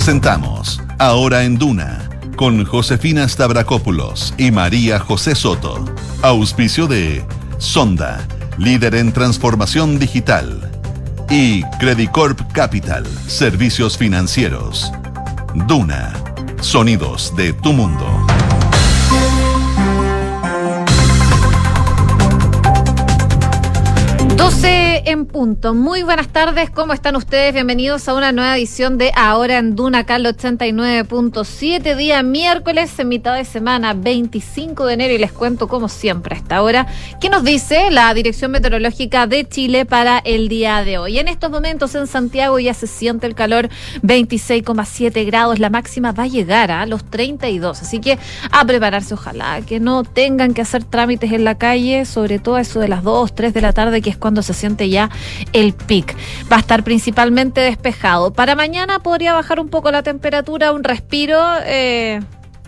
Presentamos Ahora en Duna con Josefina Stavrakopoulos y María José Soto. Auspicio de Sonda, líder en transformación digital. Y Credicorp Capital, servicios financieros. Duna, sonidos de tu mundo. 12 en punto. Muy buenas tardes, ¿cómo están ustedes? Bienvenidos a una nueva edición de Ahora en Duna, Cal 89.7, día miércoles, en mitad de semana, 25 de enero, y les cuento, como siempre, a esta hora, qué nos dice la Dirección Meteorológica de Chile para el día de hoy. En estos momentos en Santiago ya se siente el calor, 26,7 grados, la máxima va a llegar a los 32, así que a prepararse, ojalá que no tengan que hacer trámites en la calle, sobre todo eso de las 2, 3 de la tarde, que es cuando se siente ya el pic. Va a estar principalmente despejado. Para mañana podría bajar un poco la temperatura, un respiro. Eh,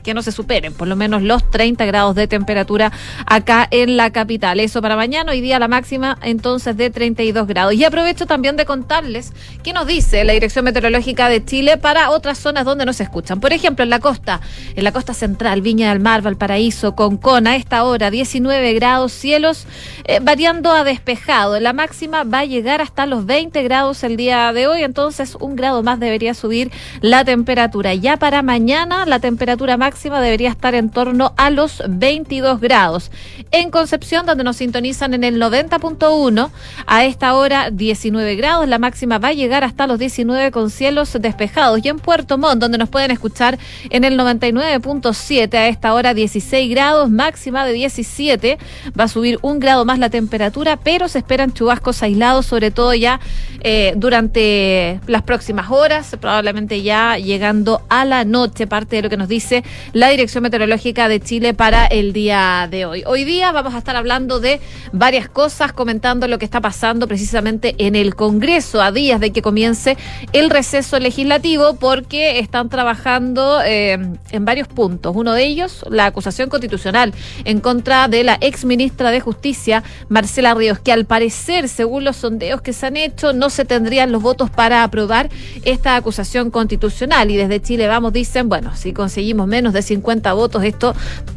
que no se superen por lo menos los 30 grados de temperatura acá en la capital. Eso para mañana, hoy día la máxima entonces de 32 grados. Y aprovecho también de contarles qué nos dice la Dirección Meteorológica de Chile para otras zonas donde no se escuchan. Por ejemplo, en la costa, en la costa central, Viña del Mar, Valparaíso, Concón, a esta hora 19 grados, cielos eh, variando a despejado. La máxima va a llegar hasta los 20 grados el día de hoy, entonces un grado más debería subir la temperatura. Ya para mañana la temperatura máxima máxima debería estar en torno a los 22 grados. En Concepción, donde nos sintonizan en el 90.1, a esta hora 19 grados, la máxima va a llegar hasta los 19 con cielos despejados. Y en Puerto Montt, donde nos pueden escuchar en el 99.7, a esta hora 16 grados, máxima de 17, va a subir un grado más la temperatura, pero se esperan chubascos aislados, sobre todo ya eh, durante las próximas horas, probablemente ya llegando a la noche, parte de lo que nos dice la Dirección Meteorológica de Chile para el día de hoy. Hoy día vamos a estar hablando de varias cosas, comentando lo que está pasando precisamente en el Congreso a días de que comience el receso legislativo porque están trabajando eh, en varios puntos. Uno de ellos, la acusación constitucional en contra de la ex ministra de Justicia, Marcela Ríos, que al parecer, según los sondeos que se han hecho, no se tendrían los votos para aprobar esta acusación constitucional. Y desde Chile Vamos dicen, bueno, si conseguimos menos de 50 votos, esto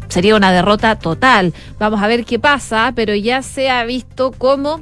sería una derrota total. Vamos a ver qué pasa, pero ya se ha visto cómo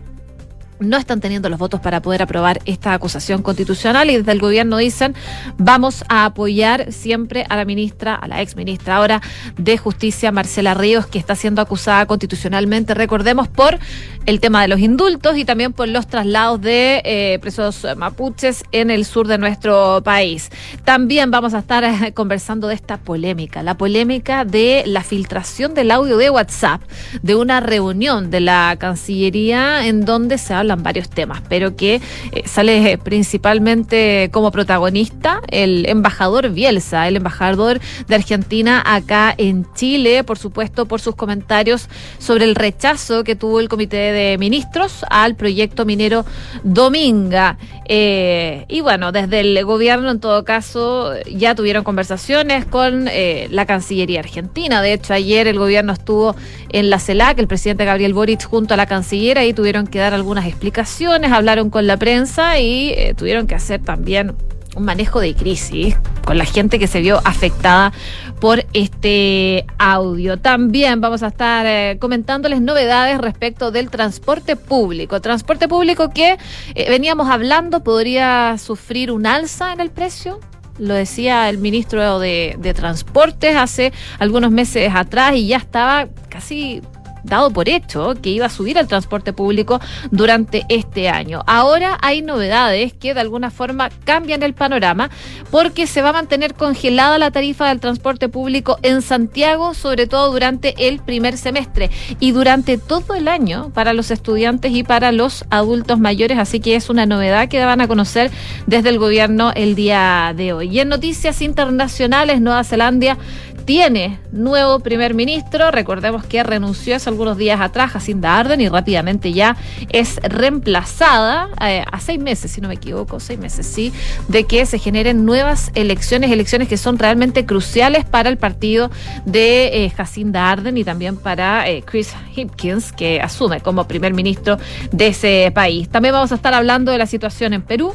no están teniendo los votos para poder aprobar esta acusación constitucional y desde el gobierno dicen vamos a apoyar siempre a la ministra, a la ex ministra ahora de Justicia, Marcela Ríos, que está siendo acusada constitucionalmente, recordemos, por el tema de los indultos y también por los traslados de eh, presos mapuches en el sur de nuestro país. También vamos a estar eh, conversando de esta polémica, la polémica de la filtración del audio de WhatsApp de una reunión de la Cancillería en donde se habla varios temas, pero que eh, sale principalmente como protagonista el embajador Bielsa, el embajador de Argentina acá en Chile, por supuesto, por sus comentarios sobre el rechazo que tuvo el Comité de Ministros al proyecto minero Dominga. Eh, y bueno, desde el gobierno, en todo caso, ya tuvieron conversaciones con eh, la Cancillería Argentina. De hecho, ayer el gobierno estuvo en la CELAC, el presidente Gabriel Boric junto a la canciller, y tuvieron que dar algunas explicaciones, hablaron con la prensa y eh, tuvieron que hacer también un manejo de crisis con la gente que se vio afectada por este audio. También vamos a estar eh, comentándoles novedades respecto del transporte público. Transporte público que eh, veníamos hablando podría sufrir un alza en el precio. Lo decía el ministro de, de Transportes hace algunos meses atrás y ya estaba casi dado por hecho que iba a subir el transporte público durante este año. Ahora hay novedades que de alguna forma cambian el panorama porque se va a mantener congelada la tarifa del transporte público en Santiago, sobre todo durante el primer semestre y durante todo el año para los estudiantes y para los adultos mayores, así que es una novedad que van a conocer desde el gobierno el día de hoy. Y en noticias internacionales, Nueva Zelanda tiene nuevo primer ministro. Recordemos que renunció hace algunos días atrás Jacinda Arden y rápidamente ya es reemplazada eh, a seis meses, si no me equivoco, seis meses, sí, de que se generen nuevas elecciones, elecciones que son realmente cruciales para el partido de eh, Jacinda Arden y también para eh, Chris Hipkins, que asume como primer ministro de ese país. También vamos a estar hablando de la situación en Perú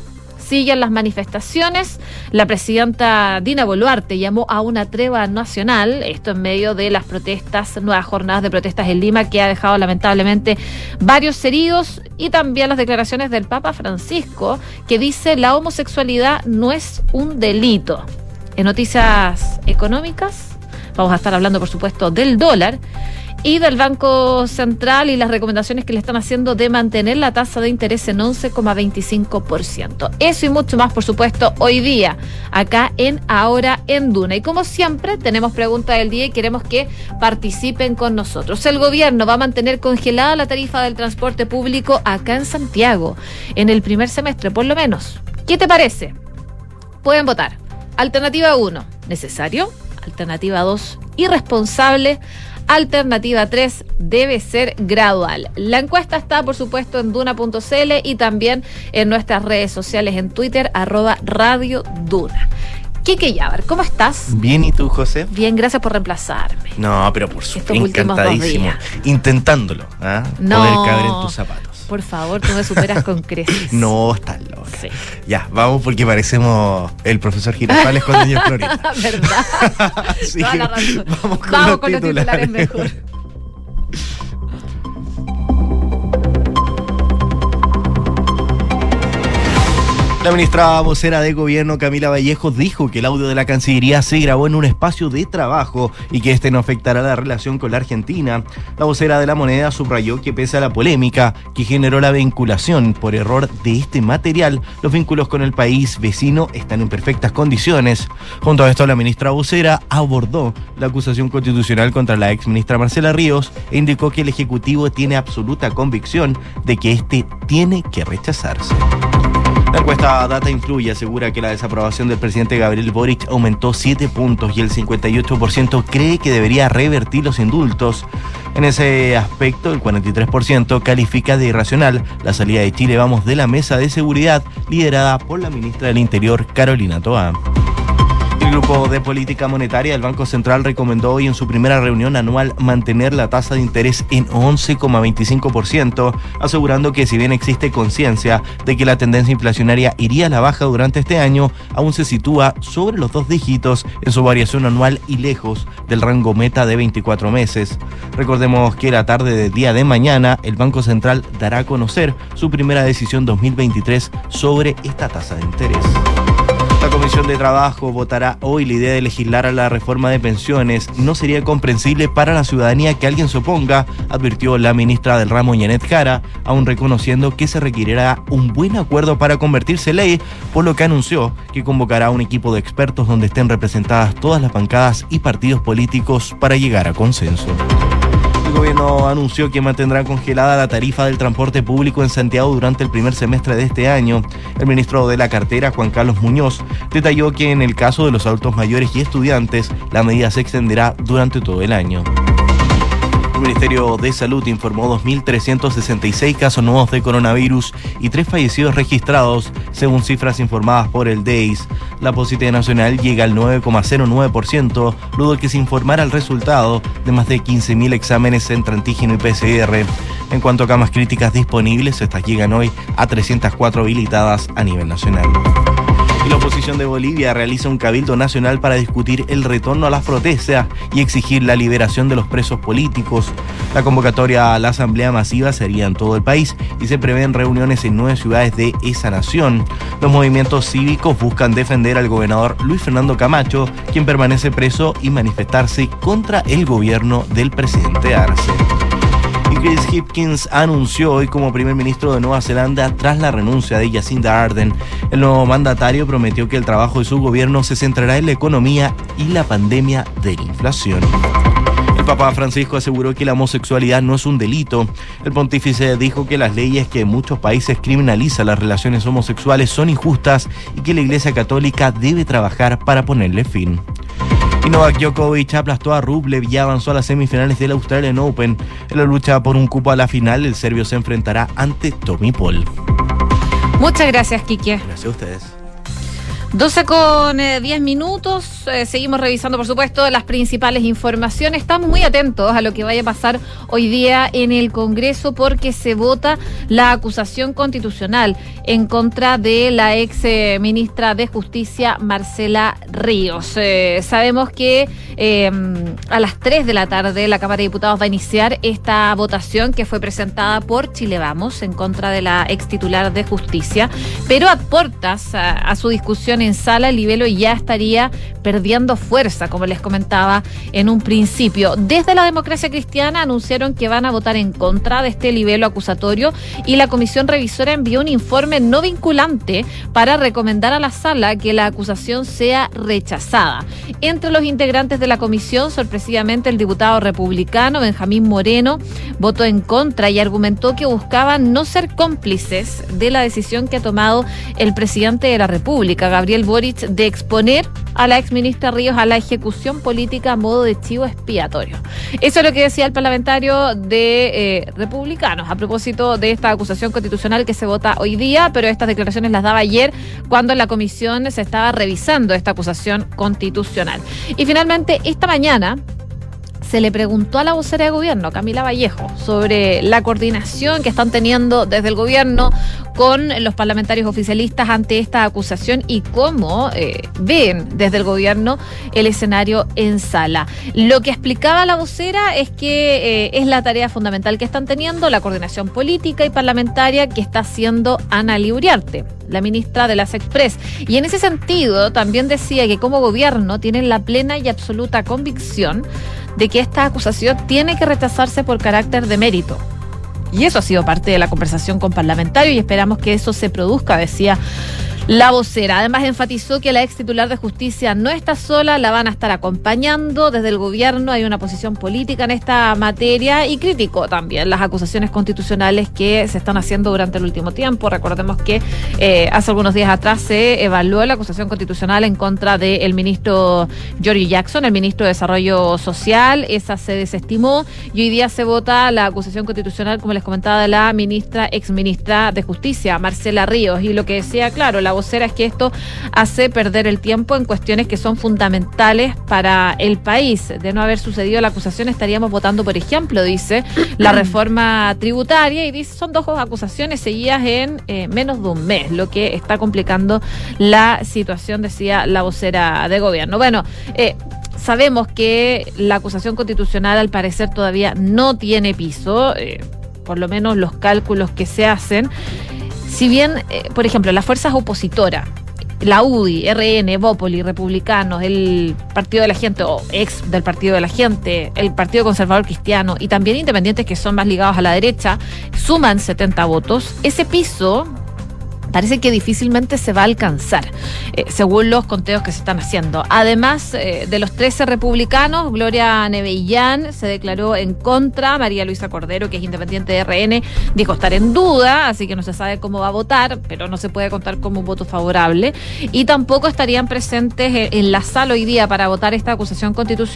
Siguen las manifestaciones. La presidenta Dina Boluarte llamó a una treva nacional, esto en medio de las protestas, nuevas jornadas de protestas en Lima, que ha dejado lamentablemente varios heridos, y también las declaraciones del Papa Francisco, que dice la homosexualidad no es un delito. En noticias económicas, vamos a estar hablando, por supuesto, del dólar y del Banco Central y las recomendaciones que le están haciendo de mantener la tasa de interés en 11,25%. Eso y mucho más, por supuesto, hoy día, acá en Ahora en Duna. Y como siempre, tenemos pregunta del día y queremos que participen con nosotros. El gobierno va a mantener congelada la tarifa del transporte público acá en Santiago, en el primer semestre, por lo menos. ¿Qué te parece? Pueden votar. Alternativa 1, necesario. Alternativa 2, irresponsable. Alternativa 3 debe ser gradual. La encuesta está, por supuesto, en duna.cl y también en nuestras redes sociales en Twitter, arroba Radio Duna. Kike Yabar, ¿cómo estás? Bien, ¿y tú, José? Bien, gracias por reemplazarme. No, pero por supuesto, encantadísimo. Intentándolo, ¿ah? No. Poder caber en tus zapatos. Por favor, tú me superas con creces. no, estás loca. Sí. Ya, vamos porque parecemos el profesor Girafales con niños Florida. ¿Verdad? sí, Toda la razón. Vamos con, vamos los, con titulares. los titulares mejor. La ministra vocera de gobierno Camila Vallejos dijo que el audio de la Cancillería se grabó en un espacio de trabajo y que este no afectará la relación con la Argentina. La vocera de la moneda subrayó que pese a la polémica que generó la vinculación por error de este material, los vínculos con el país vecino están en perfectas condiciones. Junto a esto, la ministra vocera abordó la acusación constitucional contra la ex ministra Marcela Ríos e indicó que el Ejecutivo tiene absoluta convicción de que este tiene que rechazarse. La encuesta Data Influye asegura que la desaprobación del presidente Gabriel Boric aumentó 7 puntos y el 58% cree que debería revertir los indultos. En ese aspecto, el 43% califica de irracional la salida de Chile Vamos de la mesa de seguridad liderada por la ministra del Interior, Carolina Toa. El Grupo de Política Monetaria del Banco Central recomendó hoy en su primera reunión anual mantener la tasa de interés en 11,25%, asegurando que si bien existe conciencia de que la tendencia inflacionaria iría a la baja durante este año, aún se sitúa sobre los dos dígitos en su variación anual y lejos del rango meta de 24 meses. Recordemos que la tarde del día de mañana el Banco Central dará a conocer su primera decisión 2023 sobre esta tasa de interés. La Comisión de Trabajo votará hoy la idea de legislar a la reforma de pensiones. No sería comprensible para la ciudadanía que alguien se oponga, advirtió la ministra del ramo Janet Jara, aún reconociendo que se requerirá un buen acuerdo para convertirse en ley, por lo que anunció que convocará un equipo de expertos donde estén representadas todas las bancadas y partidos políticos para llegar a consenso. El gobierno anunció que mantendrá congelada la tarifa del transporte público en Santiago durante el primer semestre de este año. El ministro de la cartera, Juan Carlos Muñoz, detalló que en el caso de los adultos mayores y estudiantes, la medida se extenderá durante todo el año. El Ministerio de Salud informó 2.366 casos nuevos de coronavirus y tres fallecidos registrados, según cifras informadas por el DEIS. La positividad nacional llega al 9,09%, luego que se informara el resultado de más de 15.000 exámenes entre antígeno y PCR. En cuanto a camas críticas disponibles, estas llegan hoy a 304 habilitadas a nivel nacional la oposición de Bolivia realiza un cabildo nacional para discutir el retorno a las protestas y exigir la liberación de los presos políticos. La convocatoria a la asamblea masiva sería en todo el país y se prevén reuniones en nueve ciudades de esa nación. Los movimientos cívicos buscan defender al gobernador Luis Fernando Camacho, quien permanece preso, y manifestarse contra el gobierno del presidente Arce. Chris Hipkins anunció hoy como primer ministro de Nueva Zelanda tras la renuncia de Jacinda Ardern. El nuevo mandatario prometió que el trabajo de su gobierno se centrará en la economía y la pandemia de la inflación. El Papa Francisco aseguró que la homosexualidad no es un delito. El pontífice dijo que las leyes que en muchos países criminalizan las relaciones homosexuales son injustas y que la Iglesia Católica debe trabajar para ponerle fin. Y Novak Djokovic aplastó a Rublev y avanzó a las semifinales del Australian Open. En la lucha por un cupo a la final, el serbio se enfrentará ante Tommy Paul. Muchas gracias, Kike. Gracias a ustedes. 12 con 10 eh, minutos. Eh, seguimos revisando, por supuesto, las principales informaciones. Estamos muy atentos a lo que vaya a pasar hoy día en el Congreso porque se vota la acusación constitucional en contra de la ex eh, ministra de Justicia, Marcela Ríos. sabemos que a las 3 de la tarde la Cámara de Diputados va a iniciar esta votación que fue presentada por Chile Vamos en contra de la ex titular de Justicia, pero a puertas a su discusión en sala, el libelo ya estaría perdiendo fuerza, como les comentaba en un principio. Desde la democracia cristiana anunciaron que van a votar en contra de este libelo acusatorio y la comisión revisora envió un informe no vinculante para recomendar a la sala que la acusación sea rechazada. Entre los integrantes de la comisión, sorpresivamente, el diputado republicano Benjamín Moreno votó en contra y argumentó que buscaban no ser cómplices de la decisión que ha tomado el presidente de la República, Gabriel Gabriel Boric de exponer a la exministra Ríos a la ejecución política a modo de chivo expiatorio. Eso es lo que decía el parlamentario de eh, Republicanos a propósito de esta acusación constitucional que se vota hoy día, pero estas declaraciones las daba ayer cuando la comisión se estaba revisando esta acusación constitucional. Y finalmente, esta mañana, se le preguntó a la vocera de gobierno, Camila Vallejo, sobre la coordinación que están teniendo desde el gobierno con los parlamentarios oficialistas ante esta acusación y cómo eh, ven desde el gobierno el escenario en sala. Lo que explicaba la vocera es que eh, es la tarea fundamental que están teniendo la coordinación política y parlamentaria que está haciendo Ana Liuriarte la ministra de las Express. Y en ese sentido también decía que como gobierno tienen la plena y absoluta convicción de que esta acusación tiene que rechazarse por carácter de mérito. Y eso ha sido parte de la conversación con parlamentarios y esperamos que eso se produzca, decía la vocera además enfatizó que la ex titular de justicia no está sola, la van a estar acompañando. Desde el gobierno, hay una posición política en esta materia y criticó también las acusaciones constitucionales que se están haciendo durante el último tiempo. Recordemos que eh, hace algunos días atrás se evaluó la acusación constitucional en contra del ministro George Jackson, el ministro de Desarrollo Social, esa se desestimó y hoy día se vota la acusación constitucional, como les comentaba, de la ministra, ex ministra de Justicia, Marcela Ríos, y lo que decía, claro, la vocera es que esto hace perder el tiempo en cuestiones que son fundamentales para el país. De no haber sucedido la acusación, estaríamos votando, por ejemplo, dice, la reforma tributaria y dice, son dos acusaciones seguidas en eh, menos de un mes, lo que está complicando la situación, decía la vocera de gobierno. Bueno, eh, sabemos que la acusación constitucional al parecer todavía no tiene piso, eh, por lo menos los cálculos que se hacen. Si bien, eh, por ejemplo, las fuerzas opositoras, la UDI, RN, Bópoli, Republicanos, el Partido de la Gente o ex del Partido de la Gente, el Partido Conservador Cristiano y también independientes que son más ligados a la derecha, suman 70 votos. Ese piso parece que difícilmente se va a alcanzar, eh, según los conteos que se están haciendo. Además eh, de los 13 republicanos, Gloria Nevellán se declaró en contra, María Luisa Cordero, que es independiente de RN, dijo estar en duda, así que no se sabe cómo va a votar, pero no se puede contar como un voto favorable. Y tampoco estarían presentes en la sala hoy día para votar esta acusación constitucional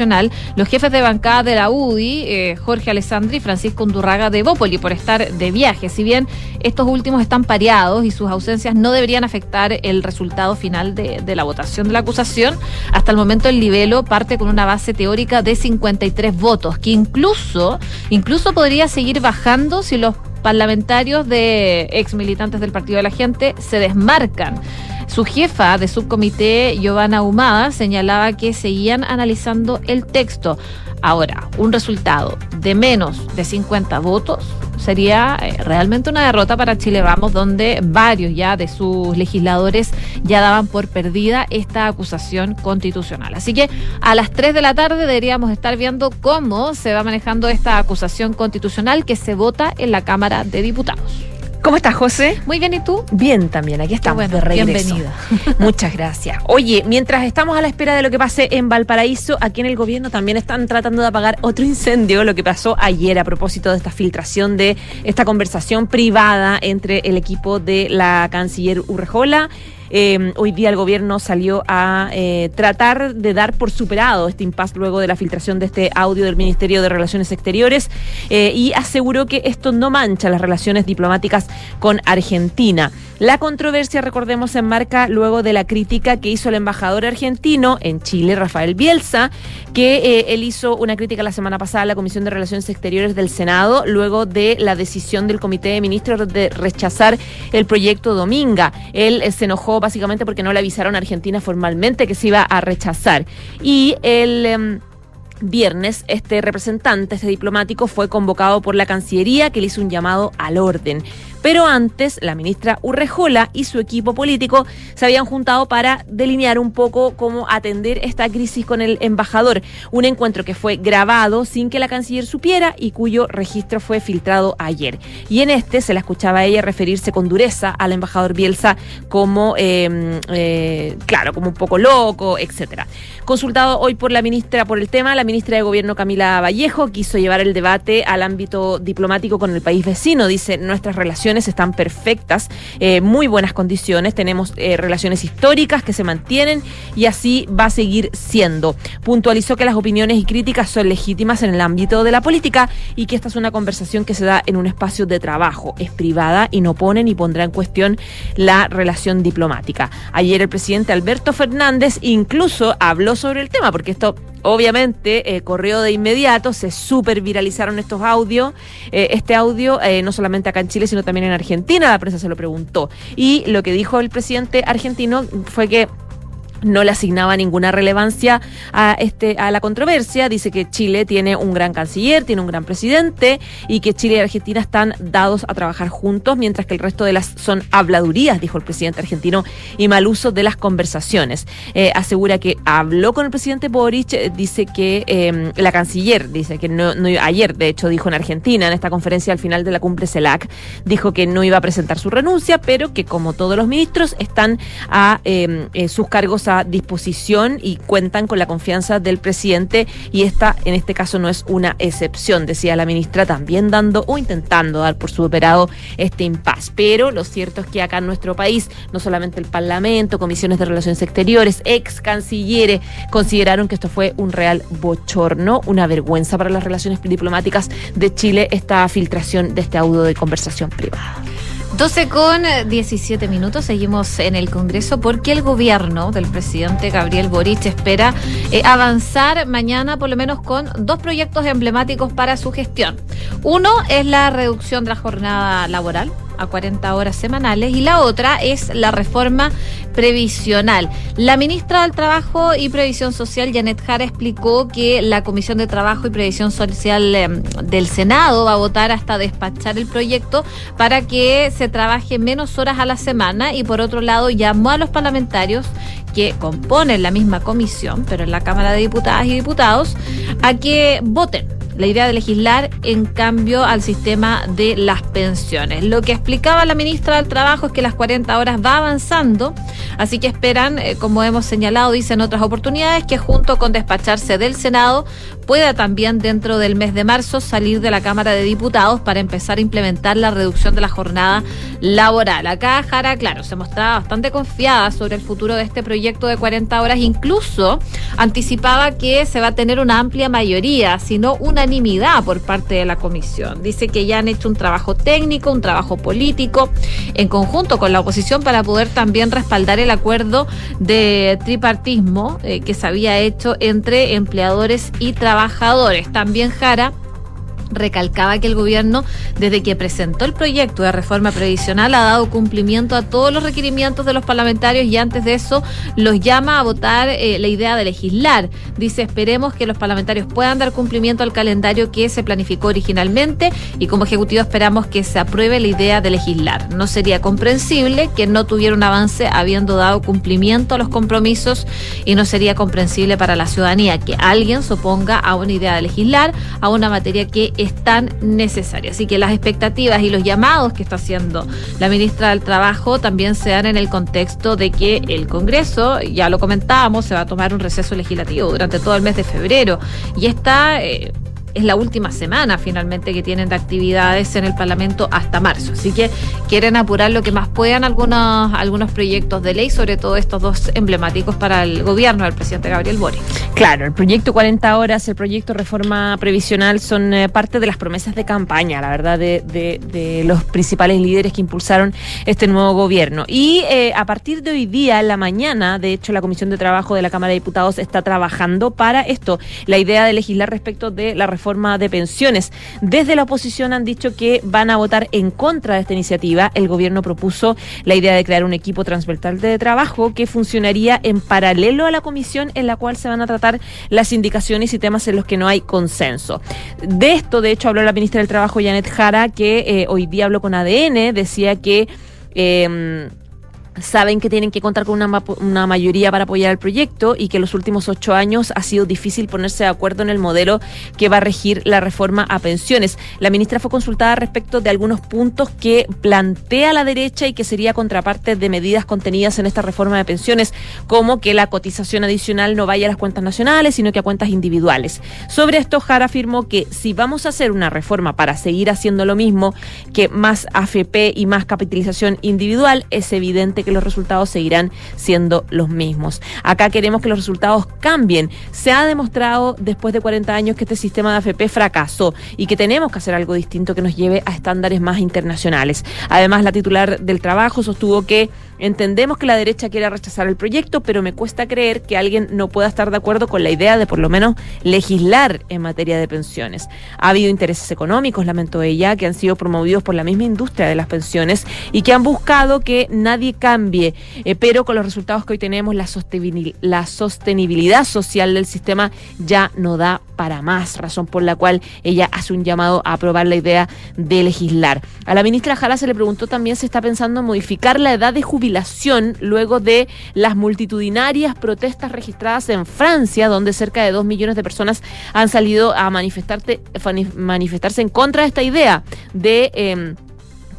los jefes de bancada de la UDI, eh, Jorge Alessandri y Francisco Undurraga de Bópoli, por estar de viaje. Si bien estos últimos están pareados y sus ausencias no deberían afectar el resultado final de, la votación de la acusación. Hasta el momento el libelo parte con una base teórica de 53 votos, que incluso, incluso podría seguir bajando si los parlamentarios de ex militantes del Partido de la Gente se desmarcan. Su jefa de subcomité, Giovanna Humada, señalaba que seguían analizando el texto. Ahora, un resultado de menos de 50 votos sería eh, realmente una derrota para Chile Vamos, donde varios ya de sus legisladores ya daban por perdida esta acusación constitucional. Así que a las 3 de la tarde deberíamos estar viendo cómo se va manejando esta acusación constitucional que se vota en la Cámara de Diputados. ¿Cómo estás, José? Muy bien, ¿y tú? Bien también, aquí estamos de regreso. Bienvenida. Muchas gracias. Oye, mientras estamos a la espera de lo que pase en Valparaíso, aquí en el gobierno también están tratando de apagar otro incendio, lo que pasó ayer a propósito de esta filtración de esta conversación privada entre el equipo de la canciller Urrejola Eh, hoy día el gobierno salió a eh, tratar de dar por superado este impasse luego de la filtración de este audio del Ministerio de Relaciones Exteriores eh, y aseguró que esto no mancha las relaciones diplomáticas con Argentina. La controversia, recordemos, se enmarca luego de la crítica que hizo el embajador argentino en Chile, Rafael Bielsa, que eh, él hizo una crítica la semana pasada a la Comisión de Relaciones Exteriores del Senado, luego de la decisión del Comité de Ministros de rechazar el proyecto Dominga. Él se enojó básicamente porque no le avisaron a Argentina formalmente que se iba a rechazar. Y el... Em, viernes, este representante, este diplomático, fue convocado por la Cancillería que le hizo un llamado al orden. Pero antes, la ministra Urrejola y su equipo político se habían juntado para delinear un poco cómo atender esta crisis con el embajador. Un encuentro que fue grabado sin que la canciller supiera y cuyo registro fue filtrado ayer. Y en este se la escuchaba a ella referirse con dureza al embajador Bielsa como, eh, eh, claro, como un poco loco, etcétera. Consultado hoy por la ministra por el tema, la ministra de Gobierno Camila Vallejo quiso llevar el debate al ámbito diplomático con el país vecino. Dice, nuestras relaciones están perfectas, eh, muy buenas condiciones, tenemos eh, relaciones históricas que se mantienen y así va a seguir siendo. Puntualizó que las opiniones y críticas son legítimas en el ámbito de la política y que esta es una conversación que se da en un espacio de trabajo, es privada y no pone ni pondrá en cuestión la relación diplomática. Ayer el presidente Alberto Fernández incluso habló sobre el tema, porque esto obviamente eh, corrió de inmediato, se super viralizaron estos audios, eh, este audio eh, no solamente acá en Chile, sino también en Argentina, la prensa se lo preguntó. Y lo que dijo el presidente argentino fue que no le asignaba ninguna relevancia a este a la controversia. Dice que Chile tiene un gran canciller, tiene un gran presidente y que Chile y Argentina están dados a trabajar juntos, mientras que el resto de las son habladurías, dijo el presidente argentino, y mal uso de las conversaciones. Eh, asegura que habló con el presidente Boric, eh, dice que eh, la canciller, dice que no, ayer, de hecho, dijo en Argentina, en esta conferencia al final de la cumbre CELAC, dijo que no iba a presentar su renuncia, pero que como todos los ministros están a sus cargos a disposición y cuentan con la confianza del presidente y esta en este caso no es una excepción, decía la ministra, también dando o intentando dar por superado este impas. Pero lo cierto es que acá en nuestro país, no solamente el Parlamento, comisiones de relaciones exteriores, ex cancilleres, consideraron que esto fue un real bochorno, una vergüenza para las relaciones diplomáticas de Chile, esta filtración de este audio de conversación privada. 12 con 17 minutos, seguimos en el Congreso porque el gobierno del presidente Gabriel Boric espera eh, avanzar mañana por lo menos con dos proyectos emblemáticos para su gestión. Uno es la reducción de la jornada laboral a 40 horas semanales y la otra es la reforma previsional. La ministra del Trabajo y Previsión Social, Janet Jara, explicó que la Comisión de Trabajo y Previsión Social em, del Senado va a votar hasta despachar el proyecto para que se trabaje menos horas a la semana y por otro lado llamó a los parlamentarios que componen la misma comisión, pero en la Cámara de Diputadas y Diputados, a que voten la idea de legislar en cambio al sistema de las pensiones. Lo que explicaba la ministra del Trabajo es que las 40 horas va avanzando, así que esperan, eh, como hemos señalado, dicen otras oportunidades, que junto con despacharse del Senado pueda también dentro del mes de marzo salir de la Cámara de Diputados para empezar a implementar la reducción de la jornada laboral. Acá Jara, claro, se mostraba bastante confiada sobre el futuro de este proyecto de 40 horas, incluso anticipaba que se va a tener una amplia mayoría, sino unanimidad por parte de la comisión. Dice que ya han hecho un trabajo técnico, un trabajo político, en conjunto con la oposición para poder también respaldar el acuerdo de tripartismo eh, que se había hecho entre empleadores y trabajadores trabajadores. También Jara recalcaba que el gobierno, desde que presentó el proyecto de reforma previsional, ha dado cumplimiento a todos los requerimientos de los parlamentarios y antes de eso los llama a votar eh, la idea de legislar. Dice, esperemos que los parlamentarios puedan dar cumplimiento al calendario que se planificó originalmente y como Ejecutivo esperamos que se apruebe la idea de legislar. No sería comprensible que no tuviera un avance habiendo dado cumplimiento a los compromisos y no sería comprensible para la ciudadanía que alguien se oponga a una idea de legislar, a una materia que es tan necesaria. Así que las expectativas y los llamados que está haciendo la ministra del Trabajo también se dan en el contexto de que el Congreso, ya lo comentábamos, se va a tomar un receso legislativo durante todo el mes de febrero y está... Eh, es la última semana finalmente que tienen de actividades en el Parlamento hasta marzo. Así que quieren apurar lo que más puedan algunos, algunos proyectos de ley, sobre todo estos dos emblemáticos para el gobierno del presidente Gabriel Boric. Claro, el proyecto 40 horas, el proyecto reforma previsional son eh, parte de las promesas de campaña, la verdad, de, de, los principales líderes que impulsaron este nuevo gobierno. Y eh, a partir de hoy día, en la mañana, de hecho, la Comisión de Trabajo de la Cámara de Diputados está trabajando para esto, la idea de legislar respecto de la reforma de pensiones. Desde la oposición han dicho que van a votar en contra de esta iniciativa. El gobierno propuso la idea de crear un equipo transversal de trabajo que funcionaría en paralelo a la comisión en la cual se van a tratar las indicaciones y temas en los que no hay consenso. De esto, de hecho, habló la ministra del Trabajo, Janet Jara, que eh, hoy día habló con ADN, decía que... Eh, saben que tienen que contar con una, una, mayoría para apoyar el proyecto y que los últimos ocho años ha sido difícil ponerse de acuerdo en el modelo que va a regir la reforma a pensiones. La ministra fue consultada respecto de algunos puntos que plantea la derecha y que sería contraparte de medidas contenidas en esta reforma de pensiones, como que la cotización adicional no vaya a las cuentas nacionales, sino que a cuentas individuales. Sobre esto, Jara afirmó que si vamos a hacer una reforma para seguir haciendo lo mismo, que más AFP y más capitalización individual, es evidente que los resultados seguirán siendo los mismos. Acá queremos que los resultados cambien. Se ha demostrado después de 40 años que este sistema de AFP fracasó y que tenemos que hacer algo distinto que nos lleve a estándares más internacionales. Además, la titular del trabajo sostuvo que Entendemos que la derecha quiere rechazar el proyecto, pero me cuesta creer que alguien no pueda estar de acuerdo con la idea de por lo menos legislar en materia de pensiones. Ha habido intereses económicos, lamentó ella, que han sido promovidos por la misma industria de las pensiones y que han buscado que nadie cambie, eh, pero con los resultados que hoy tenemos, la sostenibilidad social del sistema ya no da para más, razón por la cual ella hace un llamado a aprobar la idea de legislar. A la ministra Jara se le preguntó también si está pensando en modificar la edad de jubilación luego de las multitudinarias protestas registradas en Francia, donde cerca de dos millones de personas han salido a manifestarse en contra de esta idea de... Em,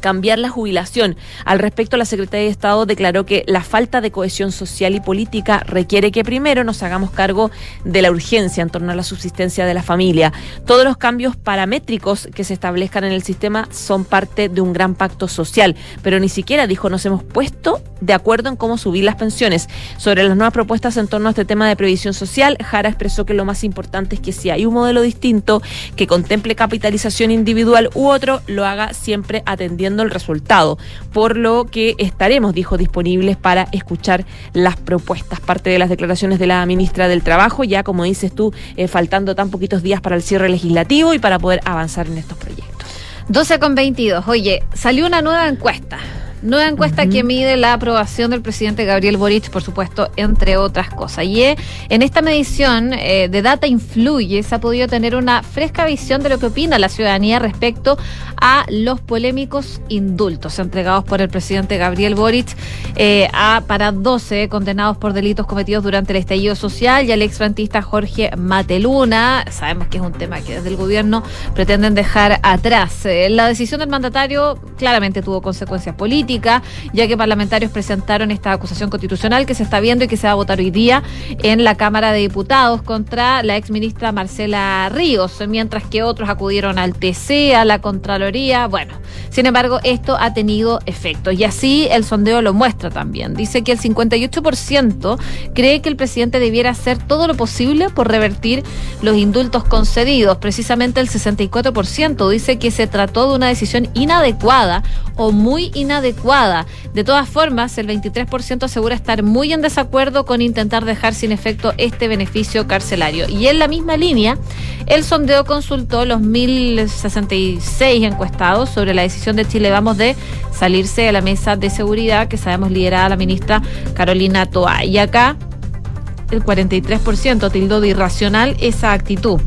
cambiar la jubilación. Al respecto, la Secretaría de Estado declaró que la falta de cohesión social y política requiere que primero nos hagamos cargo de la urgencia en torno a la subsistencia de la familia. Todos los cambios paramétricos que se establezcan en el sistema son parte de un gran pacto social, pero ni siquiera, dijo, nos hemos puesto de acuerdo en cómo subir las pensiones. Sobre las nuevas propuestas en torno a este tema de previsión social, Jara expresó que lo más importante es que si hay un modelo distinto que contemple capitalización individual u otro, lo haga siempre atendiendo el resultado, por lo que estaremos, dijo, disponibles para escuchar las propuestas. Parte de las declaraciones de la ministra del Trabajo, ya como dices tú, eh, faltando tan poquitos días para el cierre legislativo y para poder avanzar en estos proyectos. 12 con 22. Oye, salió una nueva encuesta Nueva encuesta que mide la aprobación del presidente Gabriel Boric, por supuesto, entre otras cosas. Y eh, en esta medición eh, de Data Influye se ha podido tener una fresca visión de lo que opina la ciudadanía respecto a los polémicos indultos entregados por el presidente Gabriel Boric eh, a, para 12 condenados por delitos cometidos durante el estallido social y al exfrantista Jorge Mateluna. Sabemos que es un tema que desde el gobierno pretenden dejar atrás. la decisión del mandatario claramente tuvo consecuencias políticas ya que parlamentarios presentaron esta acusación constitucional que se está viendo y que se va a votar hoy día en la Cámara de Diputados contra la exministra Marcela Ríos, mientras que otros acudieron al TC, a la Contraloría. Bueno, sin embargo, esto ha tenido efectos y así el sondeo lo muestra también. Dice que el 58% cree que el presidente debiera hacer todo lo posible por revertir los indultos concedidos. Precisamente el 64% dice que se trató de una decisión inadecuada o muy inadecuada de todas formas, el 23% asegura estar muy en desacuerdo con intentar dejar sin efecto este beneficio carcelario. Y en la misma línea, el sondeo consultó los 1.066 encuestados sobre la decisión de Chile Vamos de salirse de la mesa de seguridad que sabemos liderada la ministra Carolina Toa. Y acá el 43% tildó de irracional esa actitud.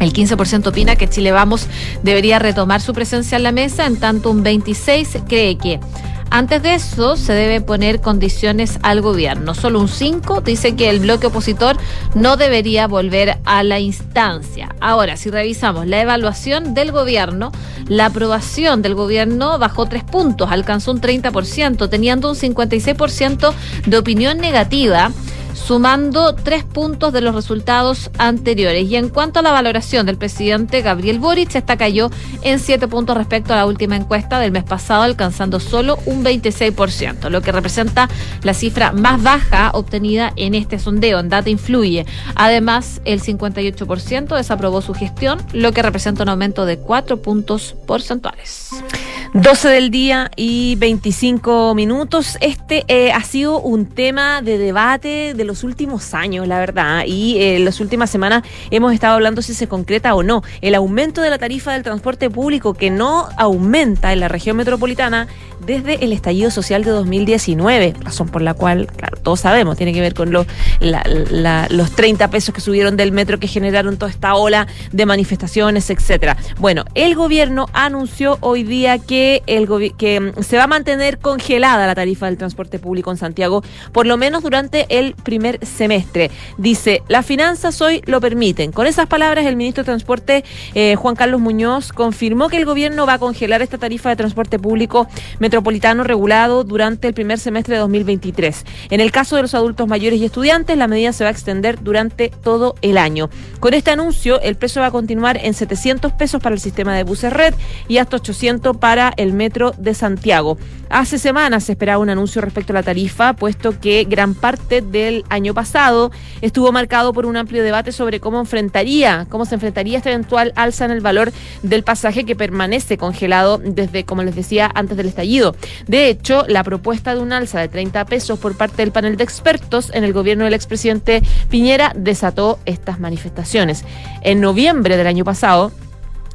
El 15% opina que Chile Vamos debería retomar su presencia en la mesa, en tanto un 26% cree que antes de eso se debe poner condiciones al gobierno. Solo un 5 dice que el bloque opositor no debería volver a la instancia. Ahora, si revisamos la evaluación del gobierno, la aprobación del gobierno bajó 3 puntos, alcanzó un 30%, teniendo un 56% de opinión negativa sumando tres puntos de los resultados anteriores. Y en cuanto a la valoración del presidente Gabriel Boric, esta cayó en siete puntos respecto a la última encuesta del mes pasado, alcanzando solo un 26%, lo que representa la cifra más baja obtenida en este sondeo. En Data Influye. Además, el 58% desaprobó su gestión, lo que representa un aumento de cuatro puntos porcentuales. 12 del día y 25 minutos. Este eh, ha sido un tema de debate de los últimos años, la verdad. Y en eh, las últimas semanas hemos estado hablando si se concreta o no. El aumento de la tarifa del transporte público que no aumenta en la región metropolitana desde el estallido social de 2019, razón por la cual, claro, todos sabemos, tiene que ver con los 30 pesos que subieron del metro que generaron toda esta ola de manifestaciones, etcétera. Bueno, el gobierno anunció hoy día que, el que mm, se va a mantener congelada la tarifa del transporte público en Santiago, por lo menos durante el primer semestre. Dice, las finanzas hoy lo permiten. Con esas palabras, el ministro de Transporte, eh, Juan Carlos Muñoz, confirmó que el gobierno va a congelar esta tarifa de transporte público metropolitano regulado durante el primer semestre de 2023. En el caso de los adultos mayores y estudiantes, la medida se va a extender durante todo el año. Con este anuncio, el precio va a continuar en 700 pesos para el sistema de buses red y hasta 800 para el metro de Santiago. Hace semanas se esperaba un anuncio respecto a la tarifa, puesto que gran parte del año pasado estuvo marcado por un amplio debate sobre cómo enfrentaría, cómo se enfrentaría esta eventual alza en el valor del pasaje que permanece congelado desde, como les decía, antes del estallido de hecho, la propuesta de un alza de 30 pesos por parte del panel de expertos en el gobierno del expresidente Piñera desató estas manifestaciones. En noviembre del año pasado,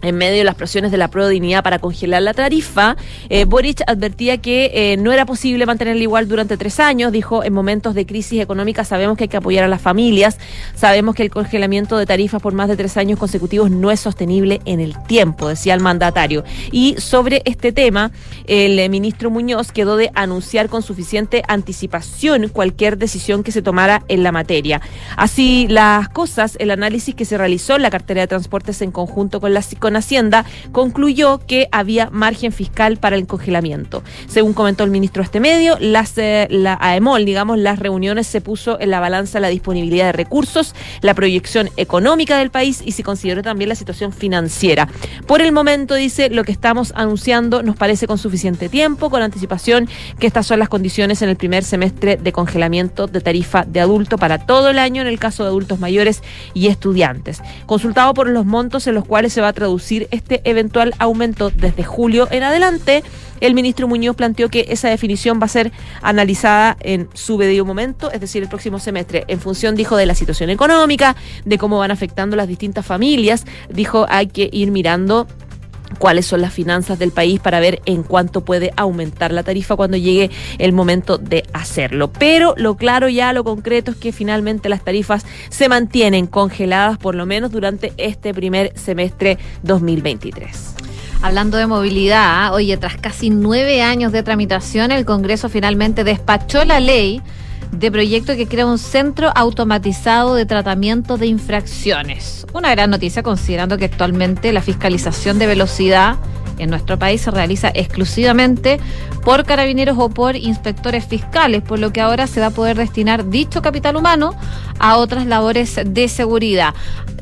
en medio de las presiones de la prueba de dignidad para congelar la tarifa, eh, Boric advertía que eh, no era posible mantenerla igual durante tres años. Dijo, en momentos de crisis económica sabemos que hay que apoyar a las familias, sabemos que el congelamiento de tarifas por más de tres años consecutivos no es sostenible en el tiempo, decía el mandatario. Y sobre este tema, el ministro Muñoz quedó de anunciar con suficiente anticipación cualquier decisión que se tomara en la materia. Así las cosas, el análisis que se realizó en la cartera de transportes en conjunto con la Hacienda concluyó que había margen fiscal para el congelamiento. Según comentó el ministro este medio, las, eh, la AEMOL, digamos, las reuniones se puso en la balanza la disponibilidad de recursos, la proyección económica del país y se consideró también la situación financiera. Por el momento, dice, lo que estamos anunciando nos parece con suficiente tiempo, con anticipación, que estas son las condiciones en el primer semestre de congelamiento de tarifa de adulto para todo el año en el caso de adultos mayores y estudiantes. Consultado por los montos en los cuales se va a traducir este eventual aumento desde julio en adelante, el ministro Muñoz planteó que esa definición va a ser analizada en su debido momento, es decir, el próximo semestre, en función, dijo, de la situación económica, de cómo van afectando las distintas familias. Dijo, hay que ir mirando cuáles son las finanzas del país para ver en cuánto puede aumentar la tarifa cuando llegue el momento de hacerlo. Pero lo claro ya, lo concreto es que finalmente las tarifas se mantienen congeladas por lo menos durante este primer semestre 2023. Hablando de movilidad, oye, tras casi nueve años de tramitación, el Congreso finalmente despachó la ley de proyecto que crea un centro automatizado de tratamiento de infracciones. Una gran noticia considerando que actualmente la fiscalización de velocidad en nuestro país se realiza exclusivamente por carabineros o por inspectores fiscales, por lo que ahora se va a poder destinar dicho capital humano a otras labores de seguridad.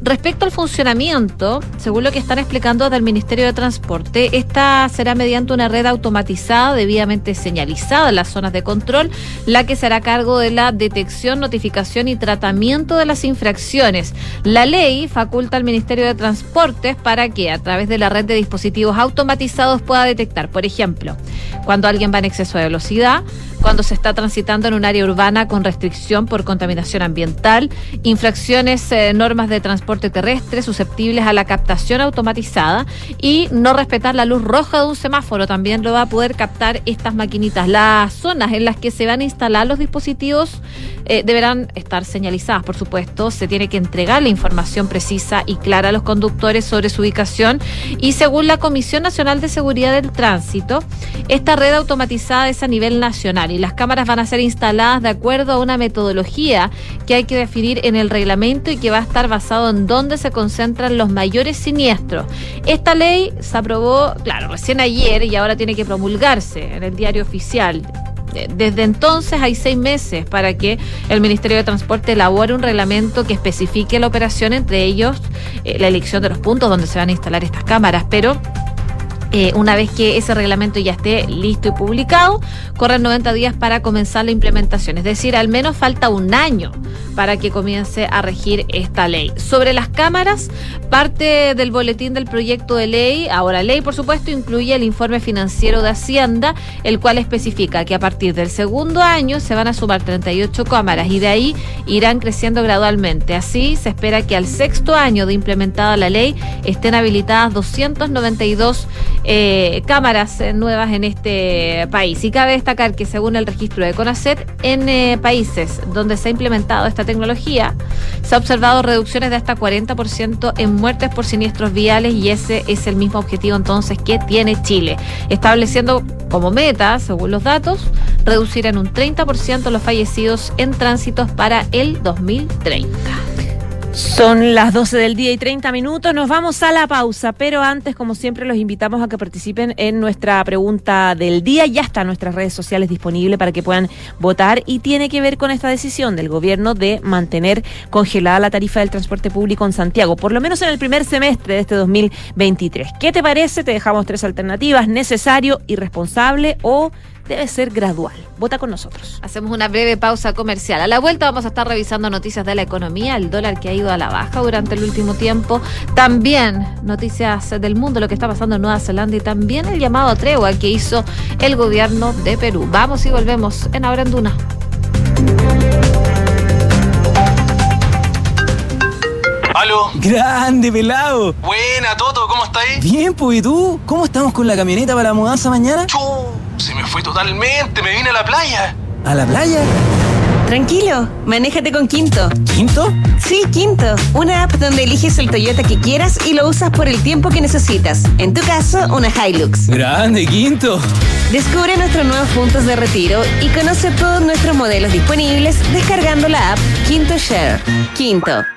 Respecto al funcionamiento, según lo que están explicando del Ministerio de Transporte, esta será mediante una red automatizada debidamente señalizada en las zonas de control, la que será a cargo de la detección, notificación y tratamiento de las infracciones. La ley faculta al Ministerio de Transportes para que a través de la red de dispositivos automatizados pueda detectar, por ejemplo, cuando alguien va en exceso de velocidad, cuando se está transitando en un área urbana con restricción por contaminación ambiental, infracciones, eh, normas de transporte terrestre susceptibles a la captación automatizada y no respetar la luz roja de un semáforo. También lo va a poder captar estas maquinitas. Las zonas en las que se van a instalar los dispositivos eh, deberán estar señalizadas, por supuesto. Se tiene que entregar la información precisa y clara a los conductores sobre su ubicación y según la Comisión Nacional de Seguridad del Tránsito, esta red automatizada es a nivel nacional y las cámaras van a ser instaladas de acuerdo a una metodología que hay que definir en el reglamento y que va a estar basado en dónde se concentran los mayores siniestros. Esta ley se aprobó, claro, recién ayer y ahora tiene que promulgarse en el diario oficial Desde entonces hay seis meses para que el Ministerio de Transporte elabore un reglamento que especifique la operación, entre ellos eh, la elección de los puntos donde se van a instalar estas cámaras, pero eh, una vez que ese reglamento ya esté listo y publicado, corren 90 días para comenzar la implementación. Es decir, al menos falta un año para que comience a regir esta ley. Sobre las cámaras, parte del boletín del proyecto de ley, ahora ley por supuesto, incluye el informe financiero de Hacienda, el cual especifica que a partir del segundo año se van a sumar 38 cámaras y de ahí irán creciendo gradualmente. Así se espera que al sexto año de implementada la ley estén habilitadas 292 eh, cámaras nuevas en este país. Y cabe destacar que según el registro de CONACET, en eh, países donde se ha implementado esta tecnología, se ha observado reducciones de hasta 40% en muertes por siniestros viales y ese es el mismo objetivo entonces que tiene Chile, estableciendo como meta, según los datos, reducir en un 30% los fallecidos en tránsitos para el 2030. Son las 12 del día y 30 minutos. Nos vamos a la pausa, pero antes, como siempre, los invitamos a que participen en nuestra pregunta del día. Ya está nuestras redes sociales disponible para que puedan votar y tiene que ver con esta decisión del gobierno de mantener congelada la tarifa del transporte público en Santiago, por lo menos en el primer semestre de este 2023. ¿Qué te parece? Te dejamos tres alternativas: necesario, irresponsable o debe ser gradual. Vota con nosotros. Hacemos una breve pausa comercial. A la vuelta vamos a estar revisando noticias de la economía, el dólar que ha ido a la baja durante el último tiempo, también noticias del mundo, lo que está pasando en Nueva Zelanda y también el llamado a tregua que hizo el gobierno de Perú. Vamos y volvemos en Ahora en Duna. ¿Aló? Grande, pelado. Buena, Toto, ¿cómo estáis? Bien, pues, ¿y tú? ¿Cómo estamos con la camioneta para la mudanza mañana? Chu, se me fue totalmente, me vine a la playa. ¿A la playa? Tranquilo, manéjate con Quinto. ¿Quinto? Sí, Quinto, una app donde eliges el Toyota que quieras y lo usas por el tiempo que necesitas. En tu caso, una Hilux. Grande, Quinto. Descubre nuestros nuevos puntos de retiro y conoce todos nuestros modelos disponibles descargando la app Quinto Share. Quinto.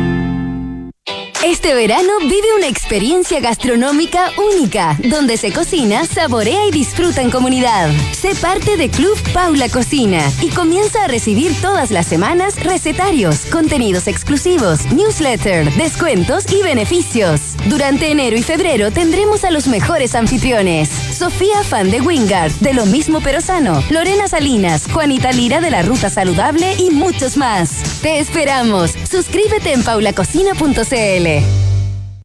Este verano vive una experiencia gastronómica única, donde se cocina, saborea y disfruta en comunidad. Sé parte de Club Paula Cocina y comienza a recibir todas las semanas recetarios, contenidos exclusivos, newsletter, descuentos y beneficios. Durante enero y febrero tendremos a los mejores anfitriones. Sofía Fan de Wingard, de lo mismo pero sano, Lorena Salinas, Juanita Lira de la Ruta Saludable y muchos más. Te esperamos. Suscríbete en paulacocina.cl. Chile.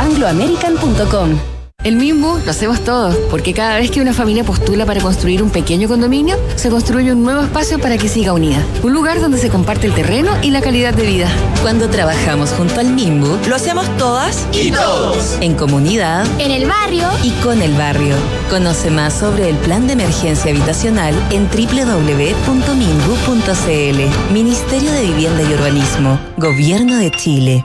chile.angloamerican.com. El Mimbu lo hacemos todos, porque cada vez que una familia postula para construir un pequeño condominio, se construye un nuevo espacio para que siga unida. Un lugar donde se comparte el terreno y la calidad de vida. Cuando trabajamos junto al Mimbu, lo hacemos todas y todos. En comunidad, en el barrio y con el barrio. Conoce más sobre el plan de emergencia habitacional en www.mimbu.cl. Ministerio de Vivienda y Urbanismo. Gobierno de Chile.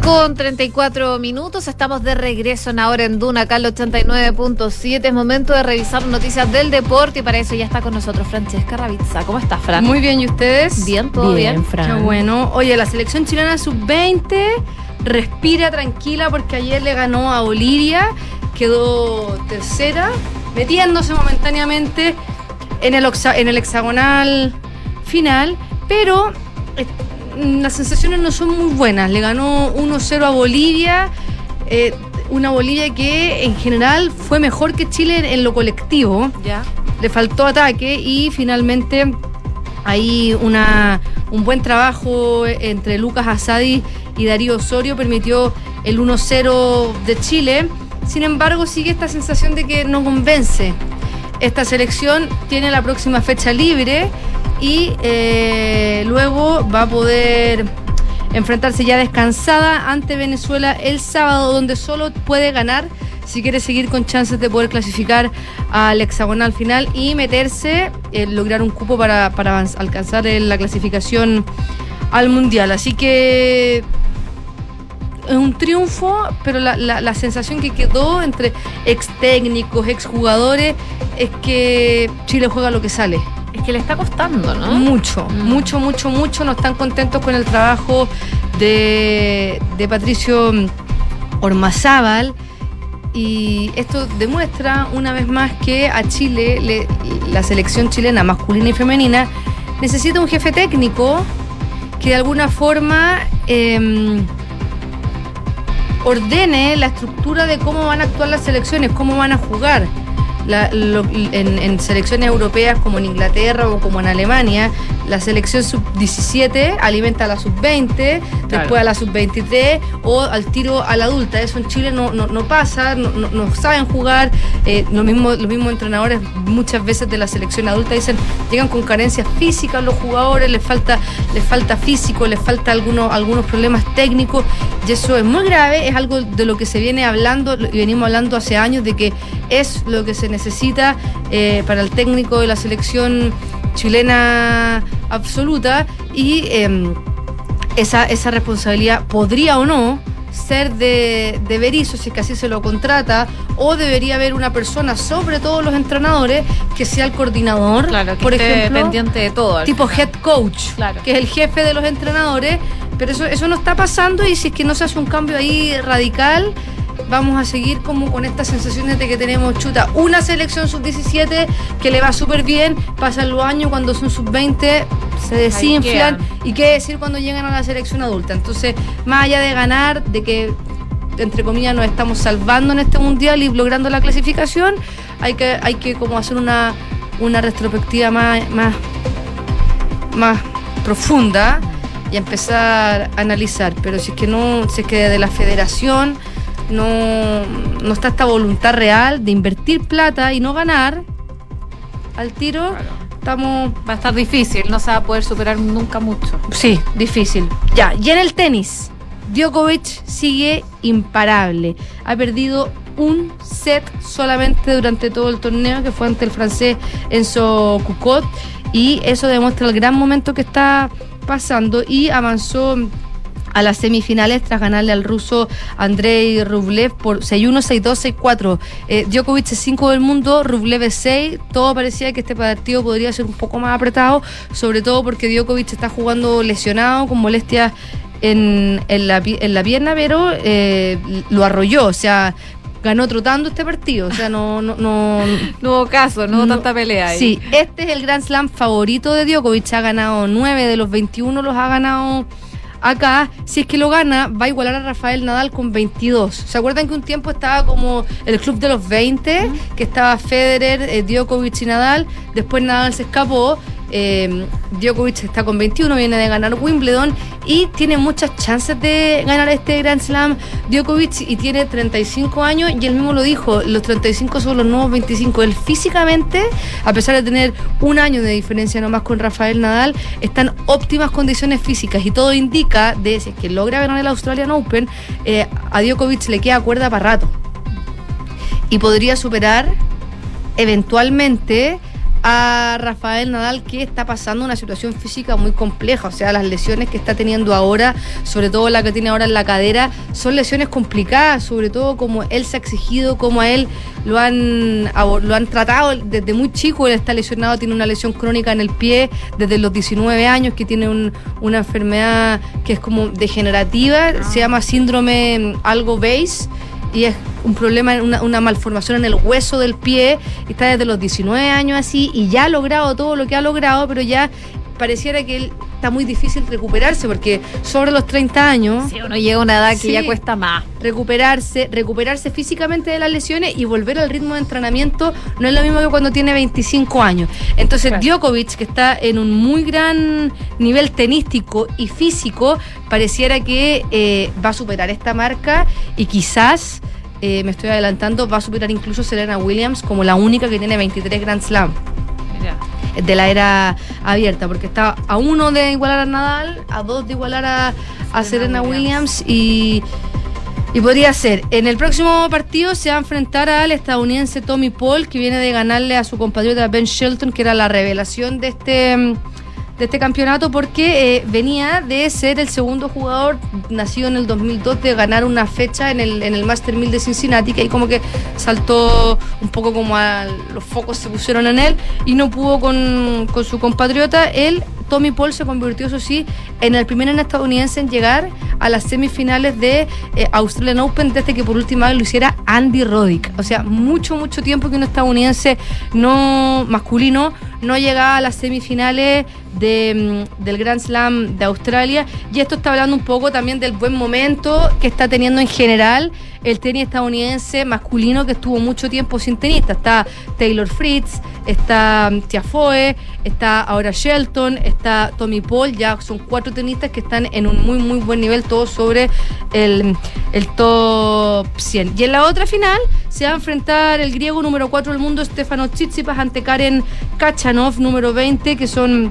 12 con 34 minutos, estamos de regreso en ahora en Duna, acá al 89.7. Es momento de revisar noticias del deporte y para eso ya está con nosotros Francesca Ravizza. ¿Cómo estás, Fran? Muy bien, ¿y ustedes? Bien, todo bien. Fran. Qué bueno. Oye, la selección chilena sub-20 respira tranquila porque ayer le ganó a Bolivia, quedó tercera, metiéndose momentáneamente en el, en el hexagonal final, pero eh, las sensaciones no son muy buenas. Le ganó 1-0 a Bolivia, eh, una Bolivia que en general fue mejor que Chile en, en lo colectivo Ya. le faltó ataque y finalmente ahí una, un buen trabajo entre Lucas Asadi y Darío Osorio permitió el 1-0 de Chile. Sin embargo, sigue esta sensación de que no convence. Esta selección tiene la próxima fecha libre y eh, luego va a poder enfrentarse ya descansada ante Venezuela el sábado, donde solo puede ganar si quiere seguir con chances de poder clasificar al hexagonal final y meterse, eh, lograr un cupo para, alcanzar eh, la clasificación al mundial. Así que es un triunfo, pero la sensación que quedó entre ex técnicos, ex jugadores, es que Chile juega lo que sale. Es que le está costando, ¿no? Mucho, Mm. mucho, mucho, mucho. No están contentos con el trabajo de, de Patricio Ormazábal. Y esto demuestra una vez más que a Chile, le- la selección chilena masculina y femenina, necesita un jefe técnico que de alguna forma em, ordene la estructura de cómo van a actuar las selecciones, cómo van a jugar. La- lo- en, en selecciones europeas como en Inglaterra o como en Alemania, la selección sub-17 alimenta a la sub-20, después a la sub-23 o al tiro a la adulta. Eso en Chile no, no, no pasa, no, no- no saben jugar. Eh, lo mismo, los mismos entrenadores muchas veces de la selección adulta dicen, llegan con carencias físicas los jugadores, les falta, les falta físico, les falta algunos, algunos problemas técnicos y eso es muy grave, es algo de lo que se viene hablando y venimos hablando hace años de que es lo que se necesita eh, para el técnico de la selección chilena absoluta y em, esa, esa responsabilidad podría o no ser de, de Berizzo, si es que así se lo contrata, o debería haber una persona, sobre todo los entrenadores, que sea el coordinador, Claro, que por esté ejemplo, pendiente de todo. tipo final. head coach, Claro. que es el jefe de los entrenadores, pero eso, eso no está pasando y si es que no se hace un cambio ahí radical, vamos a seguir como con estas sensaciones de que tenemos chuta una selección sub-17 que le va súper bien, pasan los años cuando son sub-20 se desinflan y qué decir cuando llegan a la selección adulta. Entonces, más allá de ganar, de que entre comillas nos estamos salvando en este mundial y logrando la clasificación, hay que, hay que como hacer una, una retrospectiva más, más, más profunda y empezar a analizar. Pero si es que no, si es que de la federación no, no está esta voluntad real de invertir plata y no ganar al tiro, estamos Va a estar difícil, no se va a poder superar nunca mucho. Sí, difícil. Ya, y en el tenis, Djokovic sigue imparable. Ha perdido un set solamente durante todo el torneo, que fue ante el francés Enzo Cucot, y eso demuestra el gran momento que está pasando y avanzó a las semifinales tras ganarle al ruso Andrei Rublev por 6-1, 6-2, 6-4. Eh, Djokovic es 5 del mundo, Rublev es 6. Todo parecía que este partido podría ser un poco más apretado, sobre todo porque Djokovic está jugando lesionado, con molestias en, en la, en la pierna, pero eh, lo arrolló, o sea, ganó trotando este partido, o sea, no... no, no No hubo caso, no hubo No, tanta pelea ahí. Sí, este es el Grand Slam favorito de Djokovic. Ha ganado 9 de los 21, los ha ganado acá. Si es que lo gana, va a igualar a Rafael Nadal con 22. ¿Se acuerdan que un tiempo estaba como el club de los 20? Que estaba Federer, eh, Djokovic y Nadal. Después Nadal se escapó. Eh, Djokovic está con 21, viene de ganar Wimbledon y tiene muchas chances de ganar este Grand Slam. Djokovic y tiene 35 años y él mismo lo dijo, los 35 son los nuevos 25. Él físicamente, a pesar de tener un año de diferencia nomás con Rafael Nadal, está en óptimas condiciones físicas y todo indica de si es que logra ganar el Australian Open, eh, a Djokovic le queda cuerda para rato y podría superar eventualmente a Rafael Nadal que está pasando una situación física muy compleja, o sea, las lesiones que está teniendo ahora, sobre todo la que tiene ahora en la cadera, son lesiones complicadas, sobre todo como él se ha exigido, como a él lo han, lo han tratado desde muy chico, él está lesionado, tiene una lesión crónica en el pie desde los 19 años, que tiene un- una enfermedad que es como degenerativa, se llama síndrome mm, algo base y es un problema, una, malformación en el hueso del pie, está desde los 19 años así, y ya ha logrado todo lo que ha logrado, pero ya pareciera que él está muy difícil recuperarse, porque sobre los 30 años... Si uno llega a una edad que Sí. ya cuesta más. Recuperarse, recuperarse físicamente de las lesiones y volver al ritmo de entrenamiento no es lo mismo que cuando tiene 25 años. Entonces Djokovic, que está en un muy gran nivel tenístico y físico, pareciera que eh, va a superar esta marca y quizás, eh, me estoy adelantando, va a superar incluso Serena Williams como la única que tiene 23 Grand Slam. De la era abierta, porque está a uno de igualar a Nadal, a dos de igualar a, a Serena Williams, y, y podría ser. En el próximo partido se va a enfrentar al estadounidense Tommy Paul, que viene de ganarle a su compatriota Ben Shelton, que era la revelación de este de este campeonato porque eh, venía de ser el segundo jugador nacido en el 2002 de ganar una fecha en el, en el Master 1000 de Cincinnati, que ahí como que saltó un poco como a los focos se pusieron en él y no pudo con, con su compatriota. Él, Tommy Paul, se convirtió, eso sí, en el primer estadounidense en llegar a las semifinales de eh, Australian Open desde que por última vez lo hiciera Andy Roddick. O sea, mucho, mucho tiempo que un estadounidense no masculino no llegaba a las semifinales de, mm, del Grand Slam de Australia. Y esto está hablando un poco también del buen momento que está teniendo en general el tenis estadounidense masculino que estuvo mucho tiempo sin tenista. Está Taylor Fritz, está mm, Tiafoe, está ahora Shelton, está Tommy Paul. Ya son cuatro tenistas que están en un muy, muy buen nivel, todos sobre el, el top 100. Y en la otra final se va a enfrentar el griego número 4 del mundo, Stefano Tsitsipas, ante Karen Kachanov, número 20, que son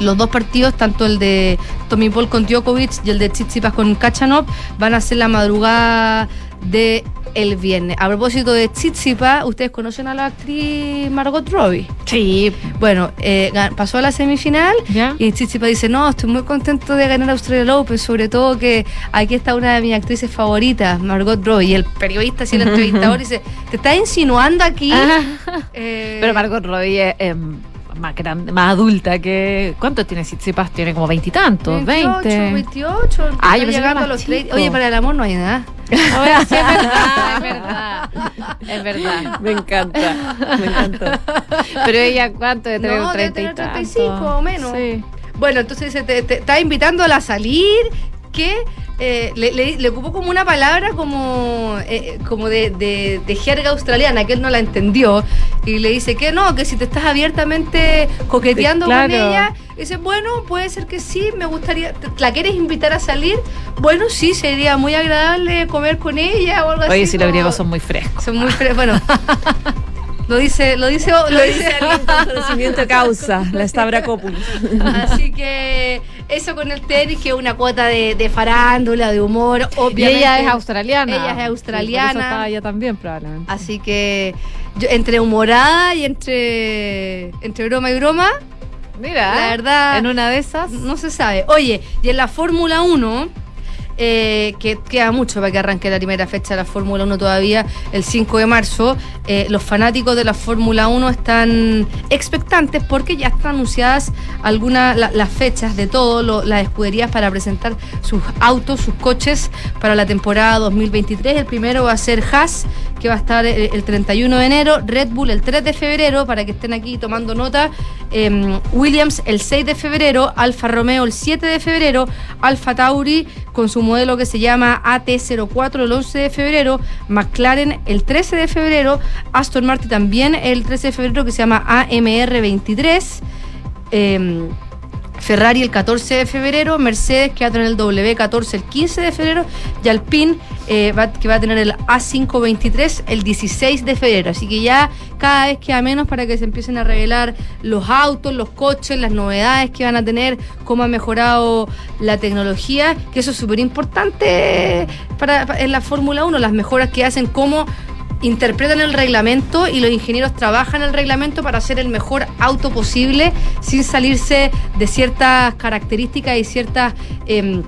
los dos partidos, tanto el de Tommy Paul con Djokovic y el de Tsitsipas con Kachanov, van a ser la madrugada de el viernes. A propósito de Tsitsipas, ¿ustedes conocen a la actriz Margot Robbie? Sí. Bueno, eh, pasó a la semifinal ¿Ya? y Tsitsipas dice, no, estoy muy contento de ganar Australia Open, sobre todo que aquí está una de mis actrices favoritas, Margot Robbie. Y el periodista, así el entrevistador, dice, ¿te estás insinuando aquí? Eh, Pero Margot Robbie es eh, más grande, más adulta que. ¿Cuántos tiene Tsitsipas? Tiene como veintitantos, 28, veinte. 28, Ah, yo está pensé que llegando era a los más 30. chico. Oye, para el amor no hay nada. A ver, sí, es verdad, es verdad. Es verdad. Me encanta, me encanta. Pero ella, ¿cuánto? De No, debe 30 y tener tanto. 35 o menos. Sí. Bueno, entonces dice, te, te está invitándola a salir, eh, le, le, le ocupó como una palabra como, eh, como de, de, de jerga australiana, que él no la entendió, y le dice que no, que si te estás abiertamente coqueteando Claro. con ella, dice, bueno, puede ser que sí, me gustaría, ¿te- ¿la quieres invitar a salir? Bueno, sí, sería muy agradable comer con ella o algo así. Oye, si los como- griegos son muy frescos. Son muy fre- bueno. Lo dice, lo dice, lo, Lo dice dice alguien con conocimiento causa, la Stavrakopoulos. Así que eso con el tenis, que es una cuota de, de farándula, de humor, Y obviamente. ella es australiana. Ella es por eso australiana. estaba ella también, probablemente. Así que yo, entre humorada y entre, entre broma y broma, Mira, la verdad, en una de esas. no se sabe. Oye, y en la Fórmula 1, eh, que queda mucho para que arranque la primera fecha de la Fórmula 1 todavía, el 5 de marzo, eh, los fanáticos de la Fórmula 1 están expectantes porque ya están anunciadas algunas la- las fechas de todo, lo- las escuderías para presentar sus autos, sus coches para la temporada 2023. El primero va a ser Haas, que va a estar el, el 31 de enero, Red Bull el 3 de febrero, para que estén aquí tomando nota, em, Williams el 6 de febrero, Alfa Romeo el 7 de febrero, Alfa Tauri con su modelo que se llama AT04 el 11 de febrero, McLaren el 13 de febrero, Aston Martin también el 13 de febrero que se llama AMR23. em, Ferrari el 14 de febrero, Mercedes que va a tener el W14 el 15 de febrero y Alpine eh, que va a tener el A523 el 16 de febrero. Así que ya cada vez queda menos para que se empiecen a revelar los autos, los coches, las novedades que van a tener, cómo ha mejorado la tecnología, que eso es súper importante para, para- en la Fórmula 1, las mejoras que hacen, cómo interpretan el reglamento y los ingenieros trabajan el reglamento para hacer el mejor auto posible sin salirse de ciertas características y ciertas... em,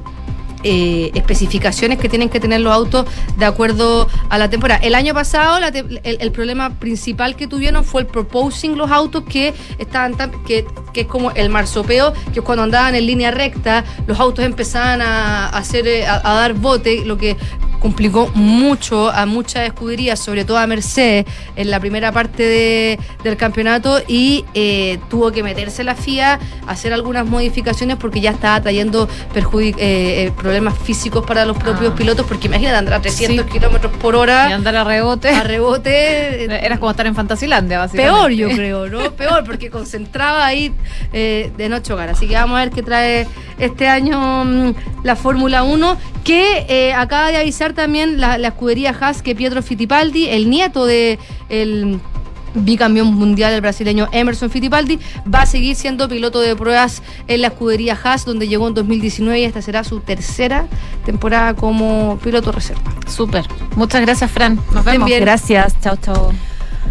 eh, especificaciones que tienen que tener los autos de acuerdo a la temporada. El año pasado el, problema principal que tuvieron fue el proposing los autos que estaban tan, que, que es como el marsopeo, que es cuando andaban en línea recta, los autos empezaban a, hacer eh, a, dar bote, lo que complicó mucho a muchas escuderías, sobre todo a Mercedes, en la primera parte de- del campeonato y eh, tuvo que meterse la FIA, hacer algunas modificaciones porque ya estaba trayendo eh, eh, problemas físicos para los propios Ah. pilotos, porque imagínate andar a 300 Sí. kilómetros por Y hora andar a rebote. a rebote. eh, Eras como estar en Fantasilandia, básicamente. Peor, yo creo, ¿no? Peor, porque concentraba ahí eh, de no chocar. Así que vamos a ver qué trae este año mm, la Fórmula 1, que eh, acaba de avisar también la, la escudería Haas que Pietro Fittipaldi, el nieto de el bicampeón mundial el brasileño Emerson Fittipaldi, va a seguir siendo piloto de pruebas en la escudería Haas, donde llegó en 2019 y esta será su tercera temporada como piloto reserva. Súper. Muchas gracias, Fran. Nos vemos. bien. Gracias, chao, chao.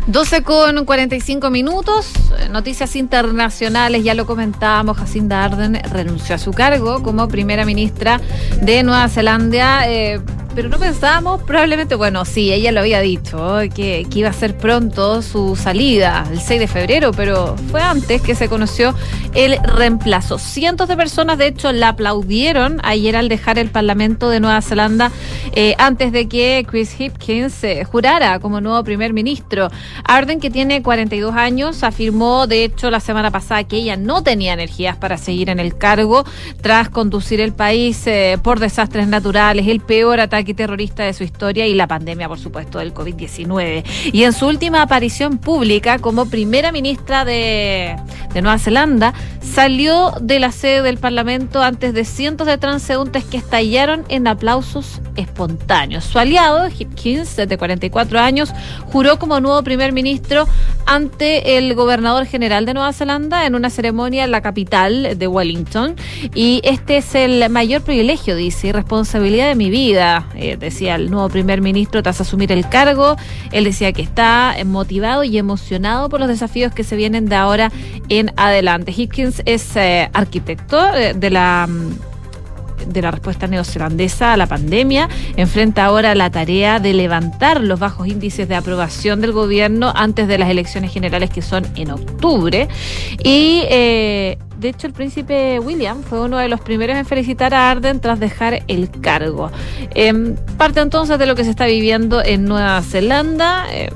12 con 45 minutos. Eh, Noticias internacionales, ya lo comentábamos, Jacinda Arden renunció a su cargo como primera ministra de Nueva Zelanda. eh, pero no pensábamos, probablemente, bueno, sí, ella lo había dicho, que, iba a ser pronto su salida, el 6 de febrero, pero fue antes que se conoció el reemplazo. Cientos de personas, de hecho, la aplaudieron ayer al dejar el Parlamento de Nueva Zelanda eh, antes de que Chris Hipkins eh, jurara como nuevo primer ministro. Arden, que tiene 42 años, afirmó, de hecho, la semana pasada que ella no tenía energías para seguir en el cargo tras conducir el país eh, por desastres naturales, el peor ataque terrorista de su historia y la pandemia, por supuesto, del COVID-19. Y en su última aparición pública como primera ministra de, Nueva Zelanda, salió de la sede del Parlamento antes de cientos de transeúntes que estallaron en aplausos espontáneos. Su aliado, Hipkins, de 44 años, juró como nuevo primer ministro ante el gobernador general de Nueva Zelanda en una ceremonia en la capital de Wellington. Y este es el mayor privilegio, dice, y responsabilidad de mi vida, eh, decía el nuevo primer ministro tras asumir el cargo. Él decía que está motivado y emocionado por los desafíos que se vienen de ahora en adelante. Hipkins es eh, arquitecto eh, de la mm, de la respuesta neozelandesa a la pandemia, enfrenta ahora la tarea de levantar los bajos índices de aprobación del gobierno antes de las elecciones generales que son en octubre. Y de hecho el príncipe William fue uno de los primeros en felicitar a Arden tras dejar el cargo. Em, parte entonces de lo que se está viviendo en Nueva Zelanda. eh,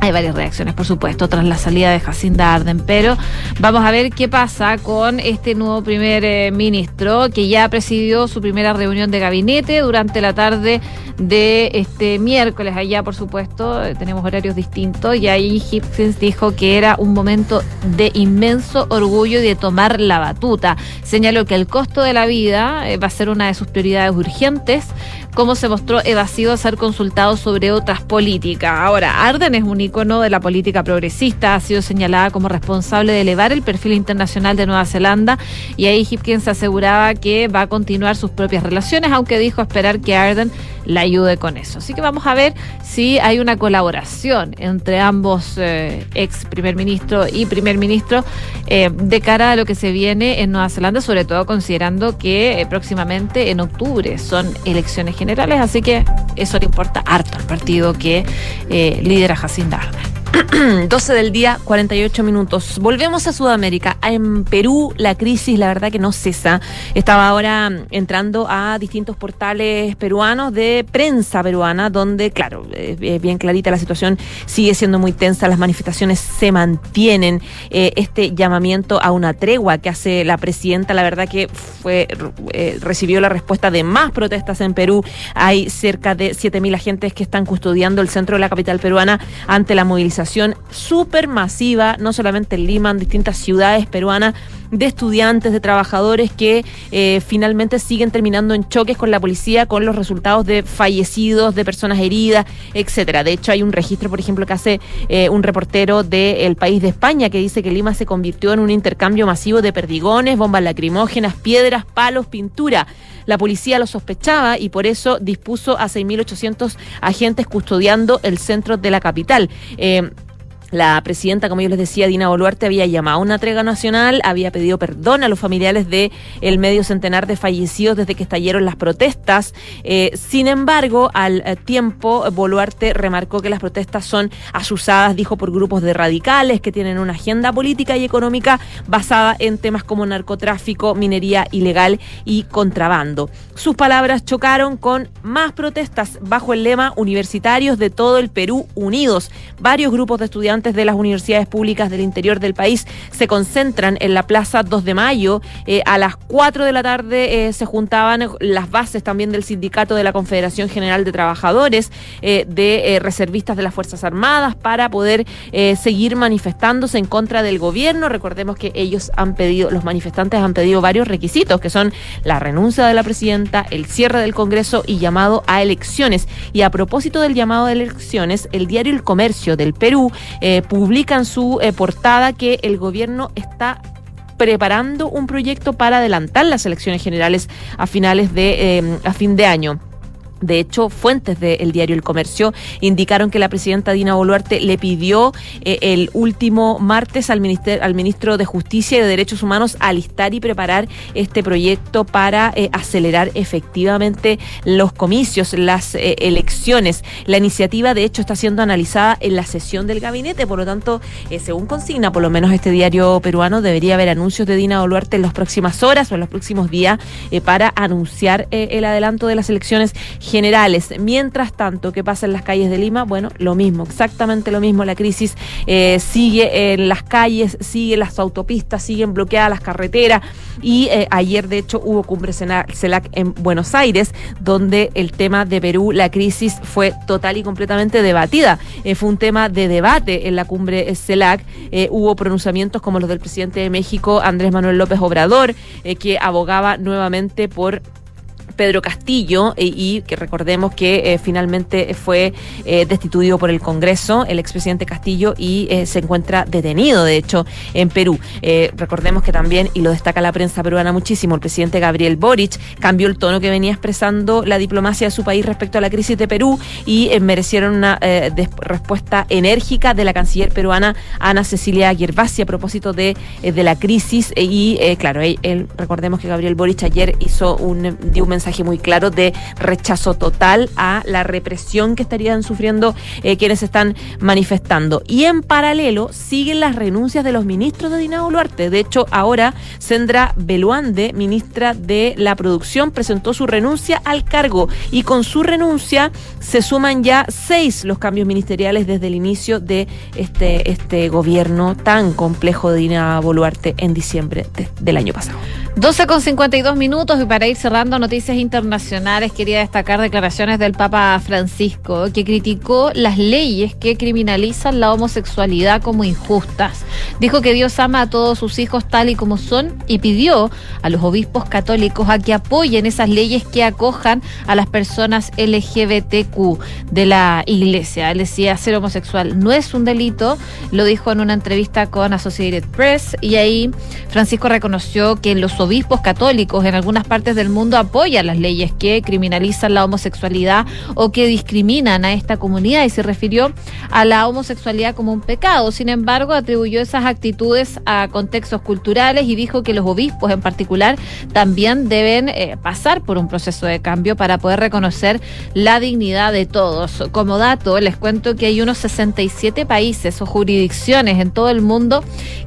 hay varias reacciones, por supuesto, tras la salida de Jacinda Arden, pero vamos a ver qué pasa con este nuevo primer eh, ministro que ya presidió su primera reunión de gabinete durante la tarde de este miércoles. Allá, por supuesto, eh, tenemos horarios distintos y ahí Hipkins dijo que era un momento de inmenso orgullo y de tomar la batuta. Señaló que el costo de la vida eh, va a ser una de sus prioridades urgentes cómo se mostró evasivo a ser consultado sobre otras políticas. Ahora, Arden es un icono de la política progresista, ha sido señalada como responsable de elevar el perfil internacional de Nueva Zelanda. Y ahí Hipkins aseguraba que va a continuar sus propias relaciones, aunque dijo esperar que Arden la ayude con eso. Así que vamos a ver si hay una colaboración entre ambos eh, ex primer ministro y primer ministro eh, de cara a lo que se viene en Nueva Zelanda, sobre todo considerando que eh, próximamente en octubre son elecciones generales, así que eso le importa harto al partido que lidera Jacinda 对。12 del día, 48 minutos. Volvemos a Sudamérica. En Perú la crisis, la verdad que no cesa. Estaba ahora mm, entrando a distintos portales peruanos de prensa peruana, donde, claro, es bien clarita la situación, sigue siendo muy tensa, las manifestaciones se mantienen. Eh, este llamamiento a una tregua que hace la presidenta, la verdad que fue eh, recibió la respuesta de más protestas en Perú. Hay cerca de 7.000 agentes que están custodiando el centro de la capital peruana ante la movilización súper masiva, no solamente en Lima, en distintas ciudades peruanas de estudiantes, de trabajadores que eh, finalmente siguen terminando en choques con la policía con los resultados de fallecidos, de personas heridas, etcétera. De hecho, hay un registro, por ejemplo, que hace eh, un reportero del país de España que dice que Lima se convirtió en un intercambio masivo de perdigones, bombas lacrimógenas, piedras, palos, pintura. La policía lo sospechaba y por eso dispuso a 6.800 agentes custodiando el centro de la capital. Eh, la presidenta, como yo les decía, Dina Boluarte, había llamado a una trega nacional, había pedido perdón a los familiares de el medio centenar de fallecidos desde que estallaron las protestas. Eh, sin embargo, al eh, tiempo, Boluarte remarcó que las protestas son asusadas, dijo, por grupos de radicales que tienen una agenda política y económica basada en temas como narcotráfico, minería ilegal y contrabando. Sus palabras chocaron con más protestas bajo el lema Universitarios de todo el Perú Unidos. Varios grupos de estudiantes de las universidades públicas del interior del país se concentran en la Plaza 2 de Mayo. Eh, a las 4 de la tarde eh, se juntaban las bases también del sindicato de la Confederación General de Trabajadores, eh, de reservistas de las Fuerzas Armadas, para poder seguir manifestándose en contra del gobierno. Recordemos que ellos han pedido, los manifestantes han pedido varios requisitos, que son la renuncia de la presidenta, el cierre del Congreso y llamado a elecciones. Y a propósito del llamado a elecciones, el diario El Comercio del Perú publican su eh, portada que el gobierno está preparando un proyecto para adelantar las elecciones generales a finales de eh, a fin de año. De hecho, fuentes del diario El Comercio indicaron que la presidenta Dina Boluarte le pidió eh, el último martes al, ministro de Justicia y de Derechos Humanos alistar y preparar este proyecto para eh, acelerar efectivamente los comicios, las eh, elecciones. La iniciativa, de hecho, está siendo analizada en la sesión del gabinete, por lo tanto, según consigna, por lo menos este diario peruano, debería haber anuncios de Dina Boluarte en las próximas horas o en los próximos días para anunciar el adelanto de las elecciones generales. Mientras tanto, ¿qué pasa en las calles de Lima? Bueno, lo mismo, exactamente lo mismo. La crisis eh, sigue en las calles, sigue las autopistas, siguen bloqueadas las carreteras. Y eh, ayer, de hecho, hubo cumbre CELAC en Buenos Aires, donde el tema de Perú, la crisis, fue total y completamente debatida. Eh, fue un tema de debate en la cumbre CELAC. hubo pronunciamientos como los del presidente de México, Andrés Manuel López Obrador, que abogaba nuevamente por Pedro Castillo eh, y que recordemos que eh, finalmente fue eh, destituido por el Congreso, el expresidente Castillo, y se encuentra detenido, de hecho, en Perú. recordemos que también, y lo destaca la prensa peruana muchísimo, el presidente Gabriel Boric cambió el tono que venía expresando la diplomacia de su país respecto a la crisis de Perú y merecieron una respuesta enérgica de la canciller peruana Ana Cecilia Gervasi a propósito de, de la crisis y, claro, él, recordemos que Gabriel Boric ayer hizo un, dio un mensaje muy claro de rechazo total a la represión que estarían sufriendo eh, quienes están manifestando. Y en paralelo siguen las renuncias de los ministros de Dina Boluarte. De hecho, ahora Sandra Beluande, ministra de la Producción, presentó su renuncia al cargo y con su renuncia se suman ya seis los cambios ministeriales desde el inicio de este, este gobierno tan complejo de Dina Boluarte en diciembre del año pasado. 12 con 52 minutos y para ir cerrando noticias internacionales quería destacar declaraciones del Papa Francisco que criticó las leyes que criminalizan la homosexualidad como injustas. Dijo que Dios ama a todos sus hijos tal y como son y pidió a los obispos católicos a que apoyen esas leyes que acojan a las personas LGBTQ de la iglesia. Él decía ser homosexual no es un delito, lo dijo en una entrevista con Associated Press y ahí Francisco reconoció que los obispos católicos en algunas partes del mundo apoyan las leyes que criminalizan la homosexualidad o que discriminan a esta comunidad y se refirió a la homosexualidad como un pecado. Sin embargo, atribuyó esas actitudes a contextos culturales y dijo que los obispos en particular también deben eh, pasar por un proceso de cambio para poder reconocer la dignidad de todos. Como dato, les cuento que hay unos 67 países o jurisdicciones en todo el mundo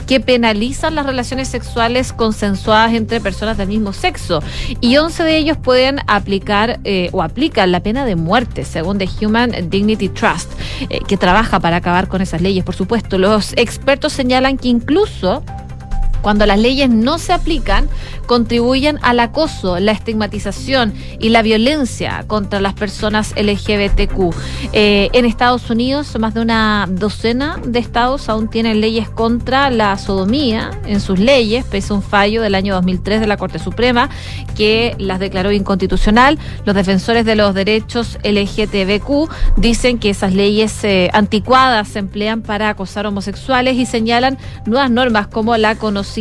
que penalizan las relaciones sexuales consensuadas entre personas del mismo sexo y 11 de ellos pueden aplicar eh, o aplican la pena de muerte, según The Human Dignity Trust, eh, que trabaja para acabar con esas leyes. Por supuesto, los expertos señalan que incluso cuando las leyes no se aplican, contribuyen al acoso, la estigmatización y la violencia contra las personas LGBTQ. Eh, en Estados Unidos, más de una docena de estados aún tienen leyes contra la sodomía en sus leyes, pese a un fallo del año 2003 de la Corte Suprema que las declaró inconstitucional. Los defensores de los derechos LGTBQ dicen que esas leyes eh, anticuadas se emplean para acosar homosexuales y señalan nuevas normas como la conocida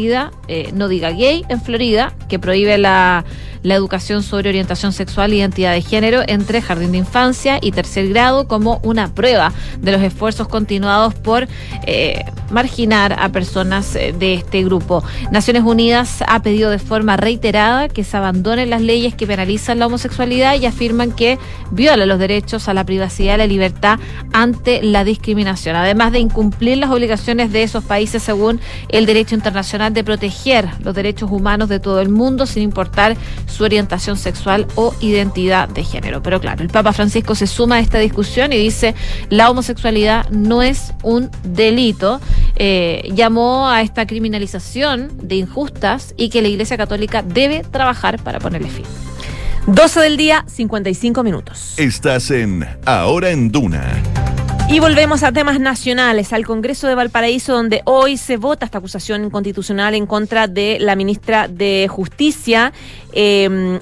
eh, No Diga Gay en Florida, que prohíbe la, la educación sobre orientación sexual y identidad de género entre jardín de infancia y tercer grado como una prueba de los esfuerzos continuados por eh, marginar a personas eh, de este grupo. Naciones Unidas ha pedido de forma reiterada que se abandonen las leyes que penalizan la homosexualidad y afirman que viola los derechos a la privacidad y la libertad ante la discriminación, además de incumplir las obligaciones de esos países según el derecho internacional de proteger los derechos humanos de todo el mundo sin importar su orientación sexual o identidad de género. Pero claro, el Papa Francisco se suma a esta discusión y dice la homosexualidad no es un delito. Eh, llamó a esta criminalización de injustas y que la Iglesia Católica debe trabajar para ponerle fin. 12 del día, 55 minutos. Estás en Ahora en Duna. Y volvemos a temas nacionales, al Congreso de Valparaíso, donde hoy se vota esta acusación constitucional en contra de la ministra de Justicia. Eh,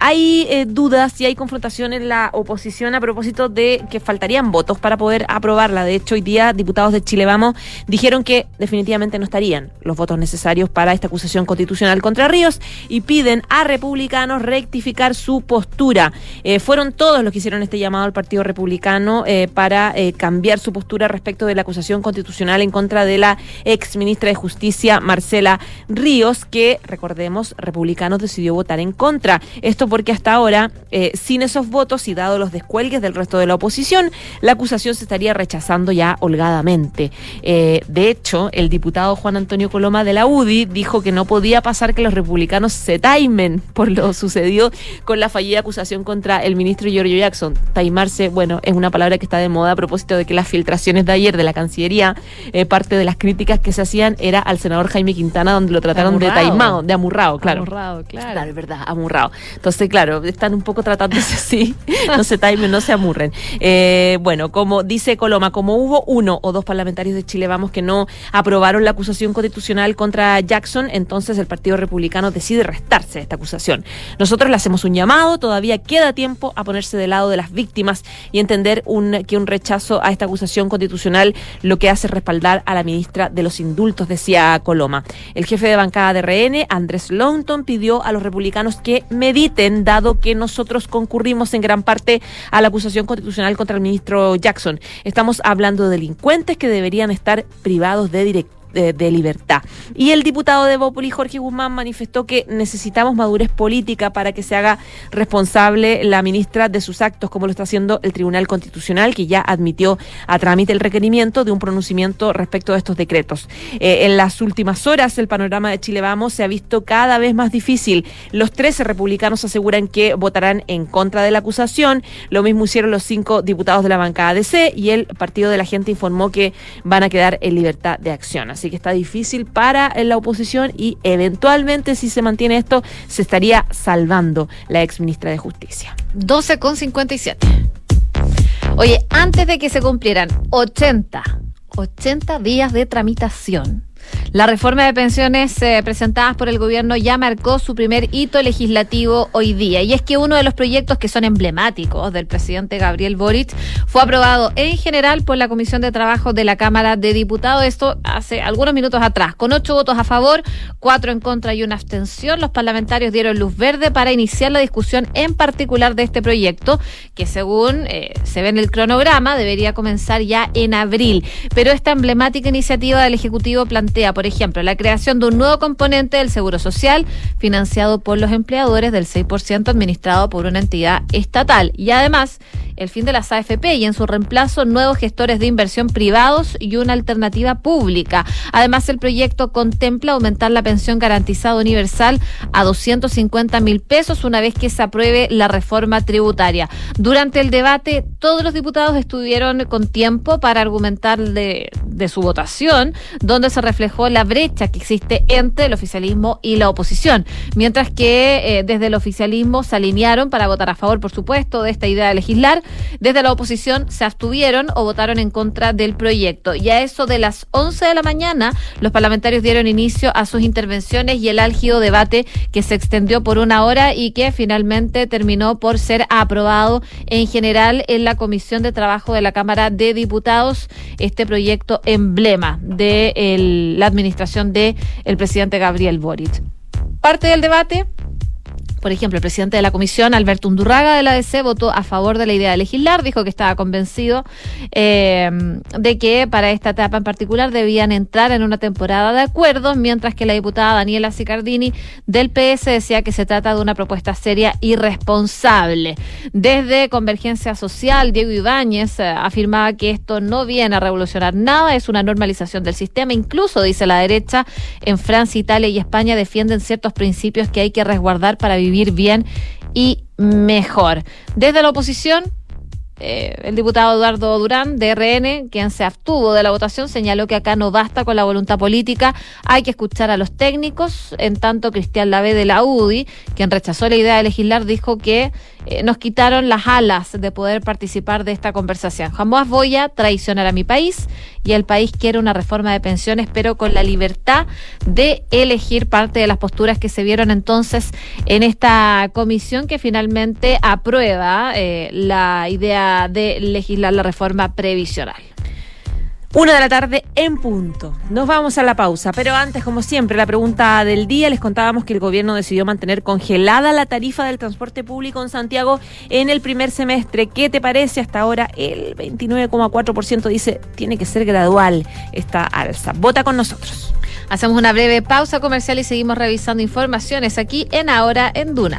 hay eh, dudas y hay confrontación en la oposición a propósito de que faltarían votos para poder aprobarla. De hecho, hoy día diputados de Chile Vamos dijeron que definitivamente no estarían los votos necesarios para esta acusación constitucional contra Ríos y piden a republicanos rectificar su postura. Eh, fueron todos los que hicieron este llamado al Partido Republicano eh, para cambiar su postura respecto de la acusación constitucional en contra de la ex ministra de Justicia, Marcela Ríos, que, recordemos, republicanos decidió votar en contra. Esto porque hasta ahora, eh, sin esos votos y dado los descuelgues del resto de la oposición, la acusación se estaría rechazando ya holgadamente. Eh, de hecho, el diputado Juan Antonio Coloma de la UDI dijo que no podía pasar que los republicanos se taimen por lo sucedido con la fallida acusación contra el ministro Giorgio Jackson. Taimarse, bueno, es una palabra que está de moda a propósito de que las filtraciones de ayer de la Cancillería, eh, parte de las críticas que se hacían era al senador Jaime Quintana, donde lo trataron de taimado, de amurrado, claro. Amurrado, claro. Claro, es verdad, amurrado. Entonces, claro, están un poco tratándose así. No se timen, no se amurren. Eh, bueno, como dice Coloma, como hubo uno o dos parlamentarios de Chile Vamos que no aprobaron la acusación constitucional contra Jackson, entonces el Partido Republicano decide restarse a esta acusación. Nosotros le hacemos un llamado, todavía queda tiempo a ponerse del lado de las víctimas y entender que un rechazo a esta acusación constitucional lo que hace es respaldar a la ministra de los indultos, decía Coloma. El jefe de bancada de RN, Andrés Longton, pidió a los republicanos que mediten, dado que nosotros concurrimos en gran parte a la acusación constitucional contra el ministro Jackson. Estamos hablando de delincuentes que deberían estar privados de dirección de, de libertad. Y el diputado de Bópoli, Jorge Guzmán, manifestó que necesitamos madurez política para que se haga responsable la ministra de sus actos, como lo está haciendo el Tribunal Constitucional, que ya admitió a trámite el requerimiento de un pronunciamiento respecto a estos decretos. Eh, en las últimas horas, el panorama de Chile Vamos se ha visto cada vez más difícil. Los 13 republicanos aseguran que votarán en contra de la acusación. Lo mismo hicieron los cinco diputados de la bancada DC y el Partido de la Gente informó que van a quedar en libertad de acción. Así que está difícil para eh, la oposición y eventualmente, si se mantiene esto, se estaría salvando la ex ministra de Justicia. 12 con 57. Oye, antes de que se cumplieran 80, 80 días de tramitación, la reforma de pensiones eh, presentadas por el gobierno ya marcó su primer hito legislativo hoy día. Y es que uno de los proyectos que son emblemáticos del presidente Gabriel Boric fue aprobado en general por la Comisión de Trabajo de la Cámara de Diputados. Esto hace algunos minutos atrás. Con ocho votos a favor, cuatro en contra y una abstención, los parlamentarios dieron luz verde para iniciar la discusión en particular de este proyecto, que según eh, se ve en el cronograma debería comenzar ya en abril. Pero esta emblemática iniciativa del Ejecutivo plantea por ejemplo, la creación de un nuevo componente del Seguro Social financiado por los empleadores del 6% administrado por una entidad estatal y además el fin de las AFP y en su reemplazo nuevos gestores de inversión privados y una alternativa pública. Además, el proyecto contempla aumentar la pensión garantizada universal a 250 mil pesos una vez que se apruebe la reforma tributaria. Durante el debate, todos los diputados estuvieron con tiempo para argumentar de, de su votación, donde se reflejó la brecha que existe entre el oficialismo y la oposición, mientras que eh, desde el oficialismo se alinearon para votar a favor, por supuesto, de esta idea de legislar, desde la oposición se abstuvieron o votaron en contra del proyecto. Y a eso de las 11 de la mañana, los parlamentarios dieron inicio a sus intervenciones y el álgido debate que se extendió por una hora y que finalmente terminó por ser aprobado en general en la Comisión de Trabajo de la Cámara de Diputados, este proyecto emblema de la administración del el presidente Gabriel Boric. Parte del debate por ejemplo, el presidente de la comisión, Alberto Undurraga de la DC, votó a favor de la idea de legislar, dijo que estaba convencido eh, de que para esta etapa en particular debían entrar en una temporada de acuerdos, mientras que la diputada Daniela Sicardini del PS decía que se trata de una propuesta seria y responsable. Desde Convergencia Social, Diego Ibáñez eh, afirmaba que esto no viene a revolucionar nada, es una normalización del sistema, incluso, dice la derecha, en Francia, Italia y España defienden ciertos principios que hay que resguardar para vivir bien y mejor. Desde la oposición, eh, el diputado Eduardo Durán, de RN, quien se abstuvo de la votación, señaló que acá no basta con la voluntad política, hay que escuchar a los técnicos. En tanto, Cristian Lave de la UDI, quien rechazó la idea de legislar, dijo que eh, nos quitaron las alas de poder participar de esta conversación. Jamás voy a traicionar a mi país y el país quiere una reforma de pensiones, pero con la libertad de elegir parte de las posturas que se vieron entonces en esta comisión que finalmente aprueba eh, la idea de legislar la reforma previsional. Una de la tarde en punto. Nos vamos a la pausa, pero antes, como siempre, la pregunta del día. Les contábamos que el gobierno decidió mantener congelada la tarifa del transporte público en Santiago en el primer semestre. ¿Qué te parece? Hasta ahora el 29,4% dice tiene que ser gradual esta alza. Vota con nosotros. Hacemos una breve pausa comercial y seguimos revisando informaciones aquí en Ahora en Duna.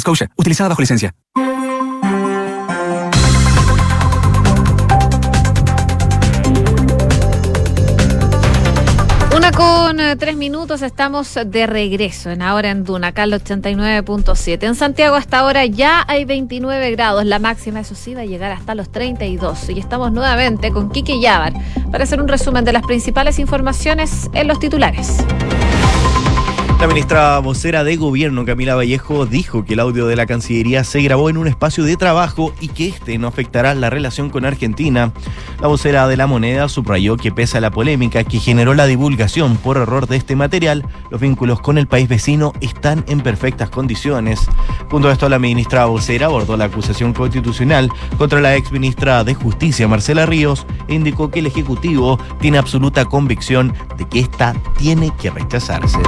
Scotia, utilizada bajo licencia. Una con eh, tres minutos, estamos de regreso en Ahora en Duna, acá al 89.7. En Santiago hasta ahora ya hay 29 grados, la máxima eso sí va a llegar hasta los 32. Y estamos nuevamente con Kike Yabar para hacer un resumen de las principales informaciones en los titulares. La ministra vocera de gobierno, Camila Vallejo, dijo que el audio de la Cancillería se grabó en un espacio de trabajo y que este no afectará la relación con Argentina. La vocera de la moneda subrayó que pese a la polémica que generó la divulgación por error de este material, los vínculos con el país vecino están en perfectas condiciones. Junto a esto, la ministra vocera abordó la acusación constitucional contra la ex ministra de Justicia, Marcela Ríos, e indicó que el Ejecutivo tiene absoluta convicción de que esta tiene que rechazarse.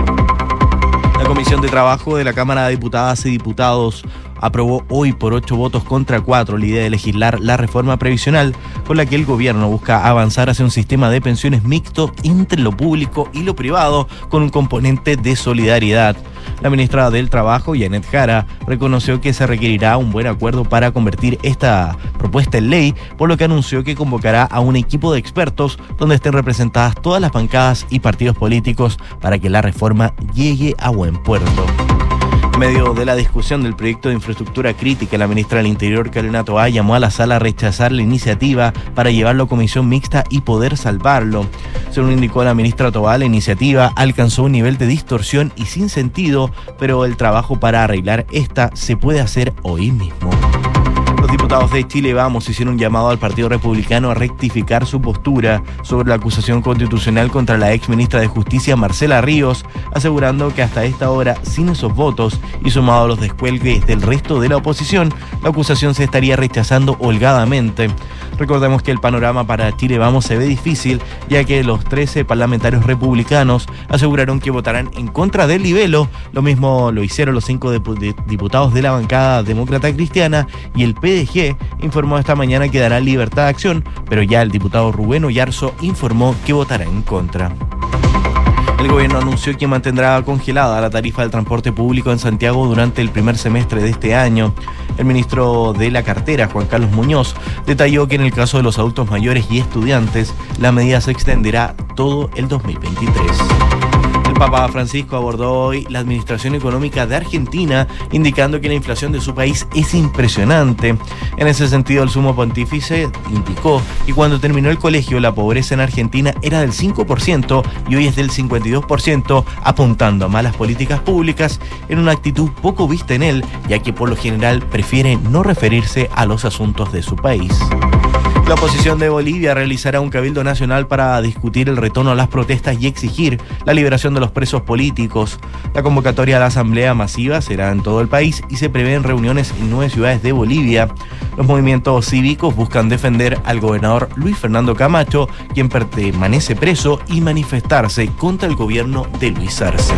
Comisión de Trabajo de la Cámara de Diputadas y Diputados aprobó hoy por ocho votos contra cuatro la idea de legislar la reforma previsional con la que el gobierno busca avanzar hacia un sistema de pensiones mixto entre lo público y lo privado con un componente de solidaridad. La ministra del Trabajo, Janet Jara, reconoció que se requerirá un buen acuerdo para convertir esta propuesta en ley, por lo que anunció que convocará a un equipo de expertos donde estén representadas todas las bancadas y partidos políticos para que la reforma llegue a buen puerto. Medio de la discusión del proyecto de infraestructura crítica, la ministra del Interior, Carolina Toá, llamó a la sala a rechazar la iniciativa para llevarlo a comisión mixta y poder salvarlo. Según indicó la ministra Toá, la iniciativa alcanzó un nivel de distorsión y sin sentido, pero el trabajo para arreglar esta se puede hacer hoy mismo. Diputados de Chile Vamos hicieron un llamado al Partido Republicano a rectificar su postura sobre la acusación constitucional contra la ex ministra de Justicia Marcela Ríos, asegurando que hasta esta hora, sin esos votos y sumado a los descuelgues del resto de la oposición, la acusación se estaría rechazando holgadamente. Recordemos que el panorama para Chile Vamos se ve difícil, ya que los 13 parlamentarios republicanos aseguraron que votarán en contra del libelo. Lo mismo lo hicieron los cinco diputados de la bancada demócrata cristiana y el PDG informó esta mañana que dará libertad de acción, pero ya el diputado Rubén Oyarzo informó que votará en contra. El gobierno anunció que mantendrá congelada la tarifa del transporte público en Santiago durante el primer semestre de este año. El ministro de la cartera, Juan Carlos Muñoz, detalló que en el caso de los adultos mayores y estudiantes, la medida se extenderá todo el 2023. Papa Francisco abordó hoy la administración económica de Argentina, indicando que la inflación de su país es impresionante. En ese sentido, el sumo pontífice indicó que cuando terminó el colegio la pobreza en Argentina era del 5% y hoy es del 52%, apuntando a malas políticas públicas en una actitud poco vista en él, ya que por lo general prefiere no referirse a los asuntos de su país. La oposición de Bolivia realizará un cabildo nacional para discutir el retorno a las protestas y exigir la liberación de los presos políticos. La convocatoria a la asamblea masiva será en todo el país y se prevén reuniones en nueve ciudades de Bolivia. Los movimientos cívicos buscan defender al gobernador Luis Fernando Camacho, quien permanece preso, y manifestarse contra el gobierno de Luis Arce.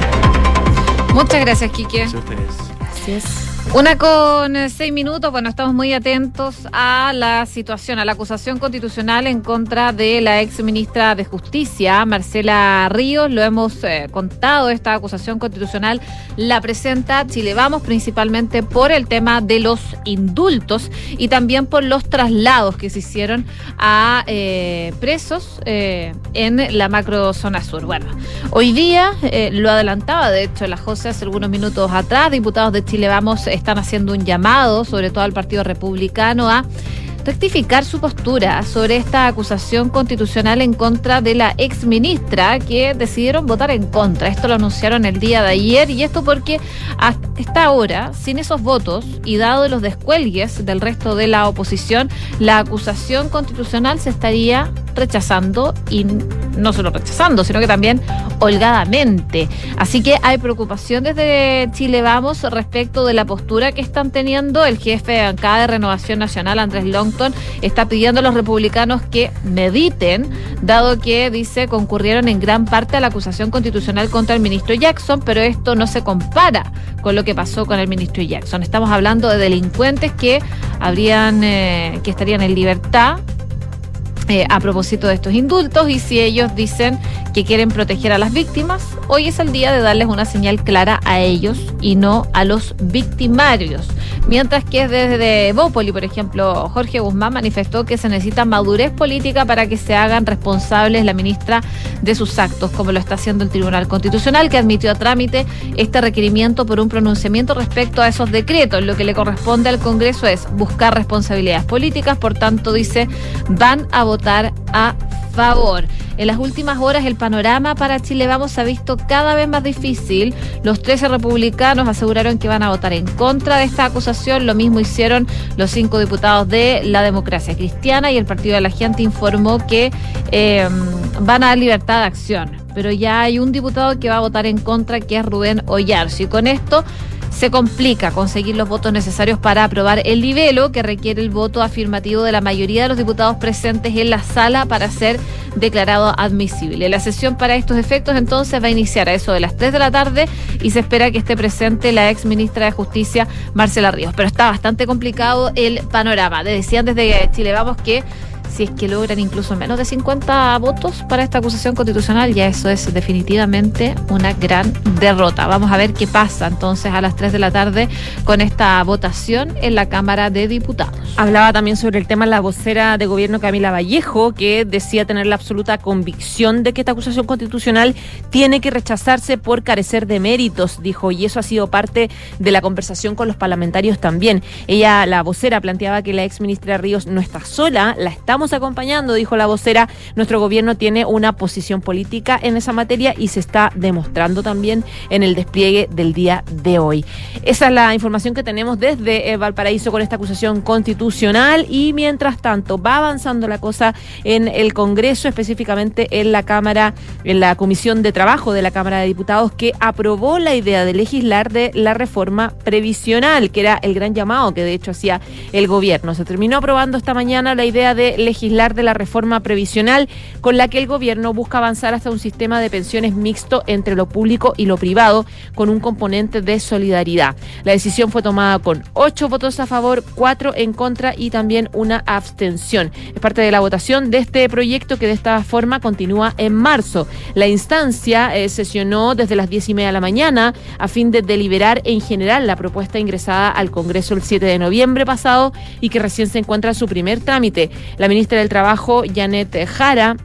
Muchas gracias, Quique. Gracias a ustedes. Gracias. Una con eh, seis minutos, bueno, estamos muy atentos a la situación, a la acusación constitucional en contra de la ex ministra de Justicia, Marcela Ríos. Lo hemos eh, contado, esta acusación constitucional la presenta Chile Vamos principalmente por el tema de los indultos y también por los traslados que se hicieron a eh, presos en la macrozona sur. Bueno, hoy día lo adelantaba, de hecho, la José hace algunos minutos atrás, diputados de Chile Vamos están haciendo un llamado, sobre todo al Partido Republicano, a rectificar su postura sobre esta acusación constitucional en contra de la ex ministra que decidieron votar en contra. Esto lo anunciaron el día de ayer y esto porque hasta esta hora, sin esos votos y dado los descuelgues del resto de la oposición, la acusación constitucional se estaría rechazando y no solo rechazando, sino que también holgadamente. Así que hay preocupación desde Chile Vamos respecto de la postura que están teniendo el jefe de bancada de Renovación Nacional, Andrés Está pidiendo a los republicanos que mediten, dado que, dice, concurrieron en gran parte a la acusación constitucional contra el ministro Jackson, pero esto no se compara con lo que pasó con el ministro Jackson. Estamos hablando de delincuentes que habrían, eh, que estarían en libertad eh, a propósito de estos indultos y si ellos dicen que quieren proteger a las víctimas, hoy es el día de darles una señal clara a ellos y no a los victimarios. Mientras que desde Bópoli, por ejemplo, Jorge Guzmán manifestó que se necesita madurez política para que se hagan responsables la ministra de sus actos, como lo está haciendo el Tribunal Constitucional, que admitió a trámite este requerimiento por un pronunciamiento respecto a esos decretos. Lo que le corresponde al Congreso es buscar responsabilidades políticas, por tanto, dice, van a votar a favor. En las últimas horas el panorama para Chile Vamos se ha visto cada vez más difícil. Los 13 republicanos aseguraron que van a votar en contra de esta acusación. Lo mismo hicieron los cinco diputados de la democracia cristiana y el Partido de la Gente informó que eh, van a dar libertad de acción. Pero ya hay un diputado que va a votar en contra, que es Rubén Ollarzo. Y con esto se complica conseguir los votos necesarios para aprobar el libelo que requiere el voto afirmativo de la mayoría de los diputados presentes en la sala para ser declarado admisible. La sesión para estos efectos entonces va a iniciar a eso de las 3 de la tarde y se espera que esté presente la ex ministra de Justicia, Marcela Ríos. Pero está bastante complicado el panorama. Decían desde Chile Vamos que si es que logran incluso menos de 50 votos para esta acusación constitucional, ya eso es definitivamente una gran derrota. Vamos a ver qué pasa entonces a las 3 de la tarde con esta votación en la Cámara de Diputados. Hablaba también sobre el tema la vocera de gobierno Camila Vallejo, que decía tener la absoluta convicción de que esta acusación constitucional tiene que rechazarse por carecer de méritos, dijo, y eso ha sido parte de la conversación con los parlamentarios también. Ella, la vocera, planteaba que la ex ministra Ríos no está sola, la estamos acompañando, dijo la vocera. Nuestro gobierno tiene una posición política en esa materia y se está demostrando también en el despliegue del día de hoy. Esa es la información que tenemos desde eh, Valparaíso con esta acusación constitucional y mientras tanto va avanzando la cosa en el Congreso, específicamente en la Cámara, en la Comisión de Trabajo de la Cámara de Diputados que aprobó la idea de legislar de la reforma previsional, que era el gran llamado que de hecho hacía el gobierno. Se terminó aprobando esta mañana la idea de legislar de la reforma previsional con la que el gobierno busca avanzar hasta un sistema de pensiones mixto entre lo público y lo privado con un componente de solidaridad. La decisión fue tomada con ocho votos a favor, cuatro en contra y también una abstención. Es parte de la votación de este proyecto que de esta forma continúa en marzo. La instancia eh, sesionó desde las diez y media de la mañana a fin de deliberar en general la propuesta ingresada al Congreso el 7 de noviembre pasado y que recién se encuentra en su primer trámite. La ministra del Trabajo, Janet Jara,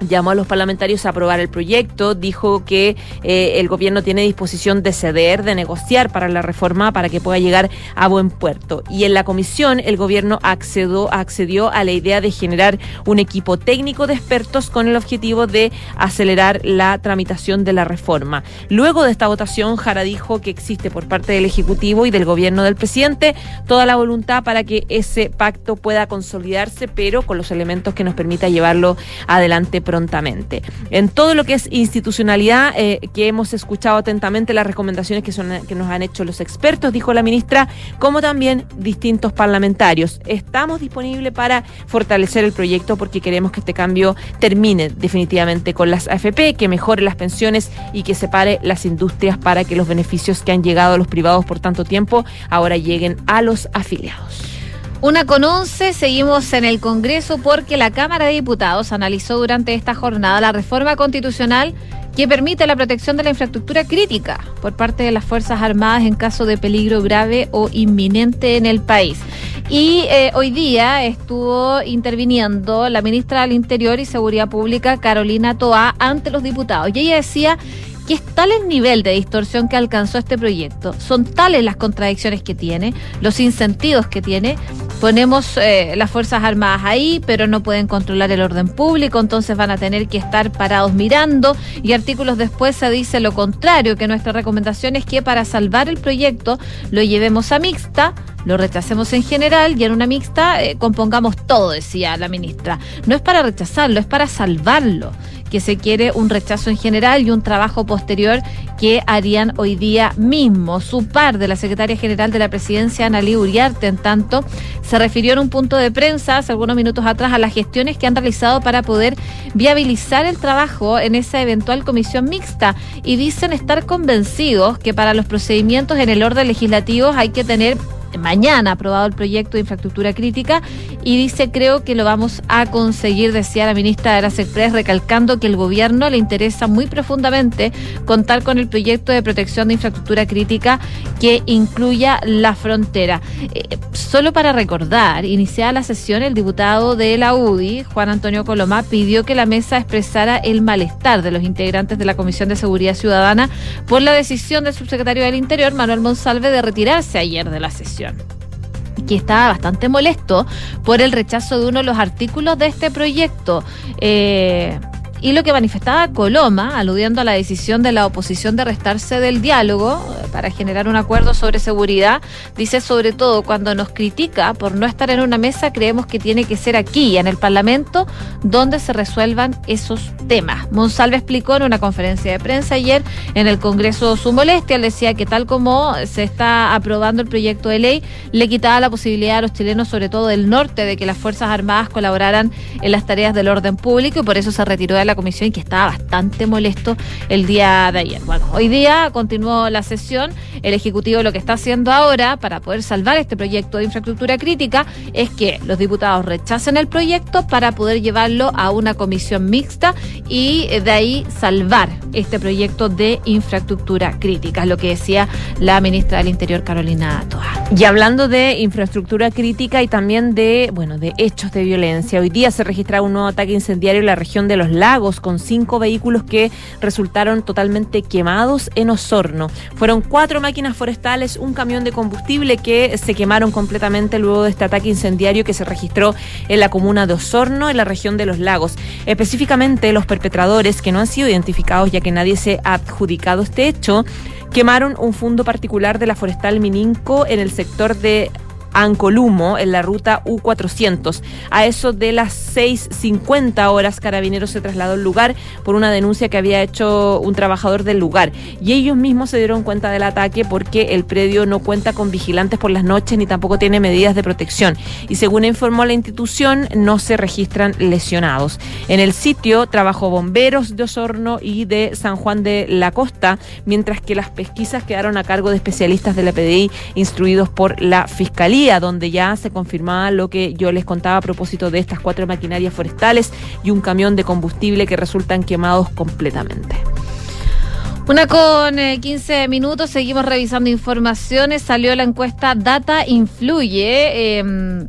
llamó a los parlamentarios a aprobar el proyecto, dijo que eh, el gobierno tiene disposición de ceder, de negociar para la reforma para que pueda llegar a buen puerto. Y en la comisión el gobierno accedió, accedió a la idea de generar un equipo técnico de expertos con el objetivo de acelerar la tramitación de la reforma. Luego de esta votación, Jara dijo que existe por parte del Ejecutivo y del gobierno del presidente toda la voluntad para que ese pacto pueda consolidarse, pero con los elementos que nos permita llevarlo adelante prontamente. En todo lo que es institucionalidad, eh, que hemos escuchado atentamente las recomendaciones que, son, que nos han hecho los expertos, dijo la ministra, como también distintos parlamentarios. Estamos disponibles para fortalecer el proyecto porque queremos que este cambio termine definitivamente con las AFP, que mejore las pensiones y que separe las industrias para que los beneficios que han llegado a los privados por tanto tiempo ahora lleguen a los afiliados. Una con once, seguimos en el Congreso porque la Cámara de Diputados analizó durante esta jornada la reforma constitucional que permite la protección de la infraestructura crítica por parte de las Fuerzas Armadas en caso de peligro grave o inminente en el país. Y eh, hoy día estuvo interviniendo la ministra del Interior y Seguridad Pública, Carolina Toá, ante los diputados. Y ella decía que es tal el nivel de distorsión que alcanzó este proyecto, son tales las contradicciones que tiene, los incentivos que tiene. Ponemos eh, las Fuerzas Armadas ahí, pero no pueden controlar el orden público, entonces van a tener que estar parados mirando y artículos después se dice lo contrario, que nuestra recomendación es que para salvar el proyecto lo llevemos a mixta, lo rechacemos en general y en una mixta eh, compongamos todo, decía la ministra. No es para rechazarlo, es para salvarlo que se quiere un rechazo en general y un trabajo posterior que harían hoy día mismo. Su par de la secretaria general de la presidencia, Analí Uriarte, en tanto, se refirió en un punto de prensa hace algunos minutos atrás a las gestiones que han realizado para poder viabilizar el trabajo en esa eventual comisión mixta y dicen estar convencidos que para los procedimientos en el orden legislativo hay que tener mañana aprobado el proyecto de infraestructura crítica y dice creo que lo vamos a conseguir, decía la ministra de las Express, recalcando que el gobierno le interesa muy profundamente contar con el proyecto de protección de infraestructura crítica que incluya la frontera. Eh, solo para recordar, iniciada la sesión, el diputado de la UDI, Juan Antonio Colomá, pidió que la mesa expresara el malestar de los integrantes de la Comisión de Seguridad Ciudadana por la decisión del subsecretario del Interior, Manuel Monsalve, de retirarse ayer de la sesión. Que estaba bastante molesto por el rechazo de uno de los artículos de este proyecto. Eh, y lo que manifestaba Coloma, aludiendo a la decisión de la oposición de restarse del diálogo eh, para generar un acuerdo sobre seguridad, dice sobre todo cuando nos critica por no estar en una mesa, creemos que tiene que ser aquí, en el Parlamento, donde se resuelvan esos temas. Monsalve explicó en una conferencia de prensa ayer en el Congreso su molestia, él decía que tal como se está aprobando el proyecto de ley, le quitaba la posibilidad a los chilenos, sobre todo del norte, de que las Fuerzas Armadas colaboraran en las tareas del orden público y por eso se retiró de la comisión que estaba bastante molesto el día de ayer. Bueno, hoy día continuó la sesión. El Ejecutivo lo que está haciendo ahora para poder salvar este proyecto de infraestructura crítica es que los diputados rechacen el proyecto para poder llevarlo a una comisión mixta y de ahí salvar este proyecto de infraestructura crítica, es lo que decía la ministra del Interior, Carolina Toa. Y hablando de infraestructura crítica y también de, bueno, de hechos de violencia, hoy día se registra un nuevo ataque incendiario en la región de Los Lagos con cinco vehículos que resultaron totalmente quemados en Osorno. Fueron cuatro máquinas forestales, un camión de combustible que se quemaron completamente luego de este ataque incendiario que se registró en la comuna de Osorno, en la región de Los Lagos. Específicamente los perpetradores que no han sido identificados ya que nadie se ha adjudicado este hecho, quemaron un fondo particular de la forestal Mininco en el sector de Ancolumo, en la ruta U400. A eso de las 6.50 horas, Carabineros se trasladó al lugar por una denuncia que había hecho un trabajador del lugar. Y ellos mismos se dieron cuenta del ataque porque el predio no cuenta con vigilantes por las noches ni tampoco tiene medidas de protección. Y según informó la institución, no se registran lesionados. En el sitio trabajó bomberos de Osorno y de San Juan de la Costa, mientras que las pesquisas quedaron a cargo de especialistas de la PDI instruidos por la Fiscalía donde ya se confirmaba lo que yo les contaba a propósito de estas cuatro maquinarias forestales y un camión de combustible que resultan quemados completamente. Una con eh, 15 minutos, seguimos revisando informaciones. Salió la encuesta Data Influye. Eh,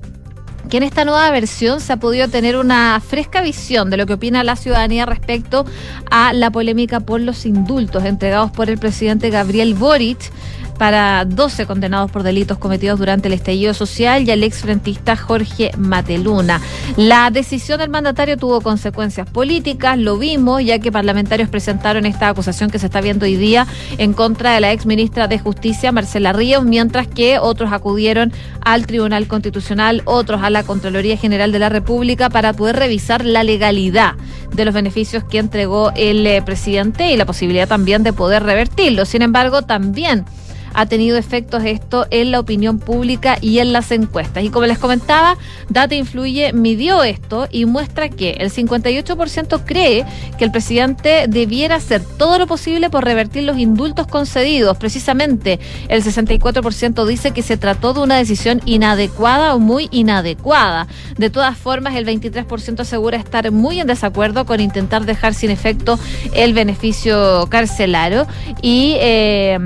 que en esta nueva versión se ha podido tener una fresca visión de lo que opina la ciudadanía respecto a la polémica por los indultos entregados por el presidente Gabriel Boric para 12 condenados por delitos cometidos durante el estallido social y al exfrentista Jorge Mateluna. La decisión del mandatario tuvo consecuencias políticas, lo vimos, ya que parlamentarios presentaron esta acusación que se está viendo hoy día en contra de la exministra de Justicia, Marcela Ríos, mientras que otros acudieron al Tribunal Constitucional, otros a la Contraloría General de la República para poder revisar la legalidad de los beneficios que entregó el eh, presidente y la posibilidad también de poder revertirlo. Sin embargo, también ha tenido efectos esto en la opinión pública y en las encuestas. Y como les comentaba, Data Influye midió esto y muestra que el 58% cree que el presidente debiera hacer todo lo posible por revertir los indultos concedidos. Precisamente, el 64% dice que se trató de una decisión inadecuada o muy inadecuada. De todas formas, el 23% asegura estar muy en desacuerdo con intentar dejar sin efecto el beneficio carcelario y eh,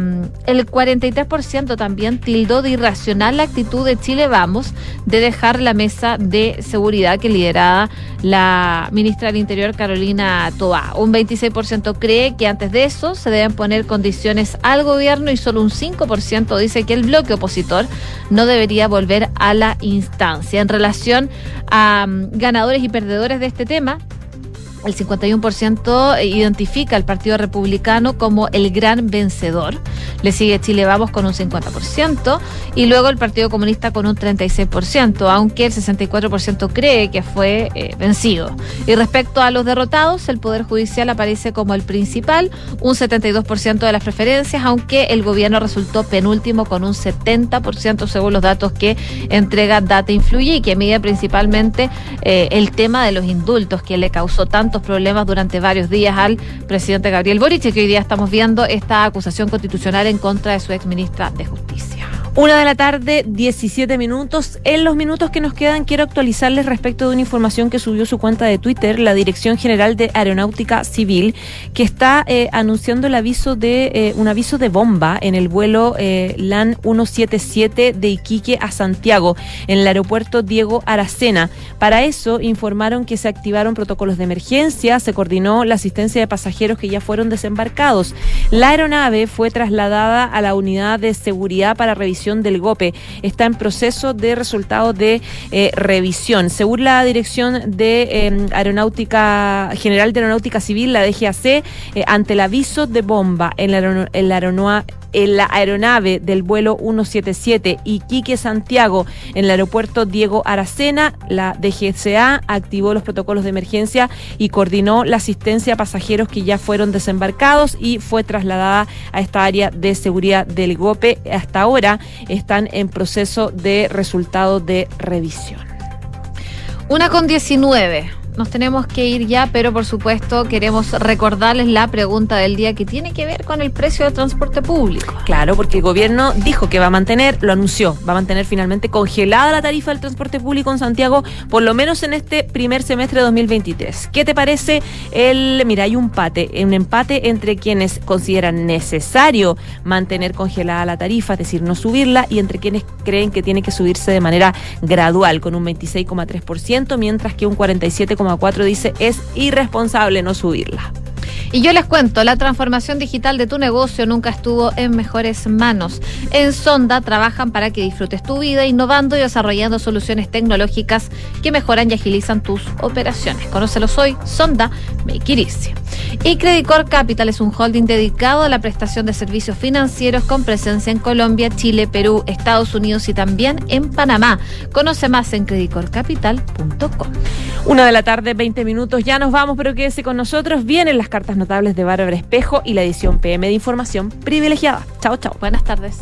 el 43% también tildó de irracional la actitud de Chile Vamos de dejar la mesa de seguridad que lideraba la ministra del Interior Carolina Toa. Un 26% cree que antes de eso se deben poner condiciones al gobierno y solo un 5% dice que el bloque opositor no debería volver a la instancia. En relación a um, ganadores y perdedores de este tema, el 51% identifica al Partido Republicano como el gran vencedor. Le sigue Chile Vamos con un 50% y luego el Partido Comunista con un 36%, aunque el 64% cree que fue eh, vencido. Y respecto a los derrotados, el Poder Judicial aparece como el principal, un 72% de las preferencias, aunque el gobierno resultó penúltimo con un 70% según los datos que entrega Data Influye y que mide principalmente eh, el tema de los indultos que le causó tanto problemas durante varios días al presidente Gabriel Boric que hoy día estamos viendo esta acusación constitucional en contra de su ex ministra de Justicia. Una de la tarde, 17 minutos. En los minutos que nos quedan, quiero actualizarles respecto de una información que subió su cuenta de Twitter, la Dirección General de Aeronáutica Civil, que está eh, anunciando el aviso de eh, un aviso de bomba en el vuelo eh, LAN 177 de Iquique a Santiago, en el aeropuerto Diego Aracena. Para eso informaron que se activaron protocolos de emergencia, se coordinó la asistencia de pasajeros que ya fueron desembarcados. La aeronave fue trasladada a la unidad de seguridad para revisión del GOPE. Está en proceso de resultado de eh, revisión. Según la Dirección de eh, Aeronáutica General de Aeronáutica Civil, la DGAC, eh, ante el aviso de bomba en la, en la aeronoa- en la aeronave del vuelo 177 Iquique Santiago en el aeropuerto Diego Aracena, la DGCA activó los protocolos de emergencia y coordinó la asistencia a pasajeros que ya fueron desembarcados y fue trasladada a esta área de seguridad del GOPE. Hasta ahora están en proceso de resultado de revisión. Una con 19. Nos tenemos que ir ya, pero por supuesto queremos recordarles la pregunta del día que tiene que ver con el precio del transporte público. Claro, porque el gobierno dijo que va a mantener, lo anunció, va a mantener finalmente congelada la tarifa del transporte público en Santiago, por lo menos en este primer semestre de 2023. ¿Qué te parece el, mira, hay un empate, un empate entre quienes consideran necesario mantener congelada la tarifa, es decir, no subirla, y entre quienes creen que tiene que subirse de manera gradual, con un 26,3%, mientras que un 47,4% dice es irresponsable no subirla. Y yo les cuento, la transformación digital de tu negocio nunca estuvo en mejores manos. En Sonda trabajan para que disfrutes tu vida innovando y desarrollando soluciones tecnológicas que mejoran y agilizan tus operaciones. Conócelos hoy, Sonda Make It. Y Credit Corp Capital es un holding dedicado a la prestación de servicios financieros con presencia en Colombia, Chile, Perú, Estados Unidos y también en Panamá. Conoce más en creditcorpcapital.com. Una de la tarde, 20 minutos, ya nos vamos, pero quédese con nosotros. Vienen las cartas notables de Bárbara Espejo y la edición PM de Información Privilegiada. Chao, chao. Buenas tardes.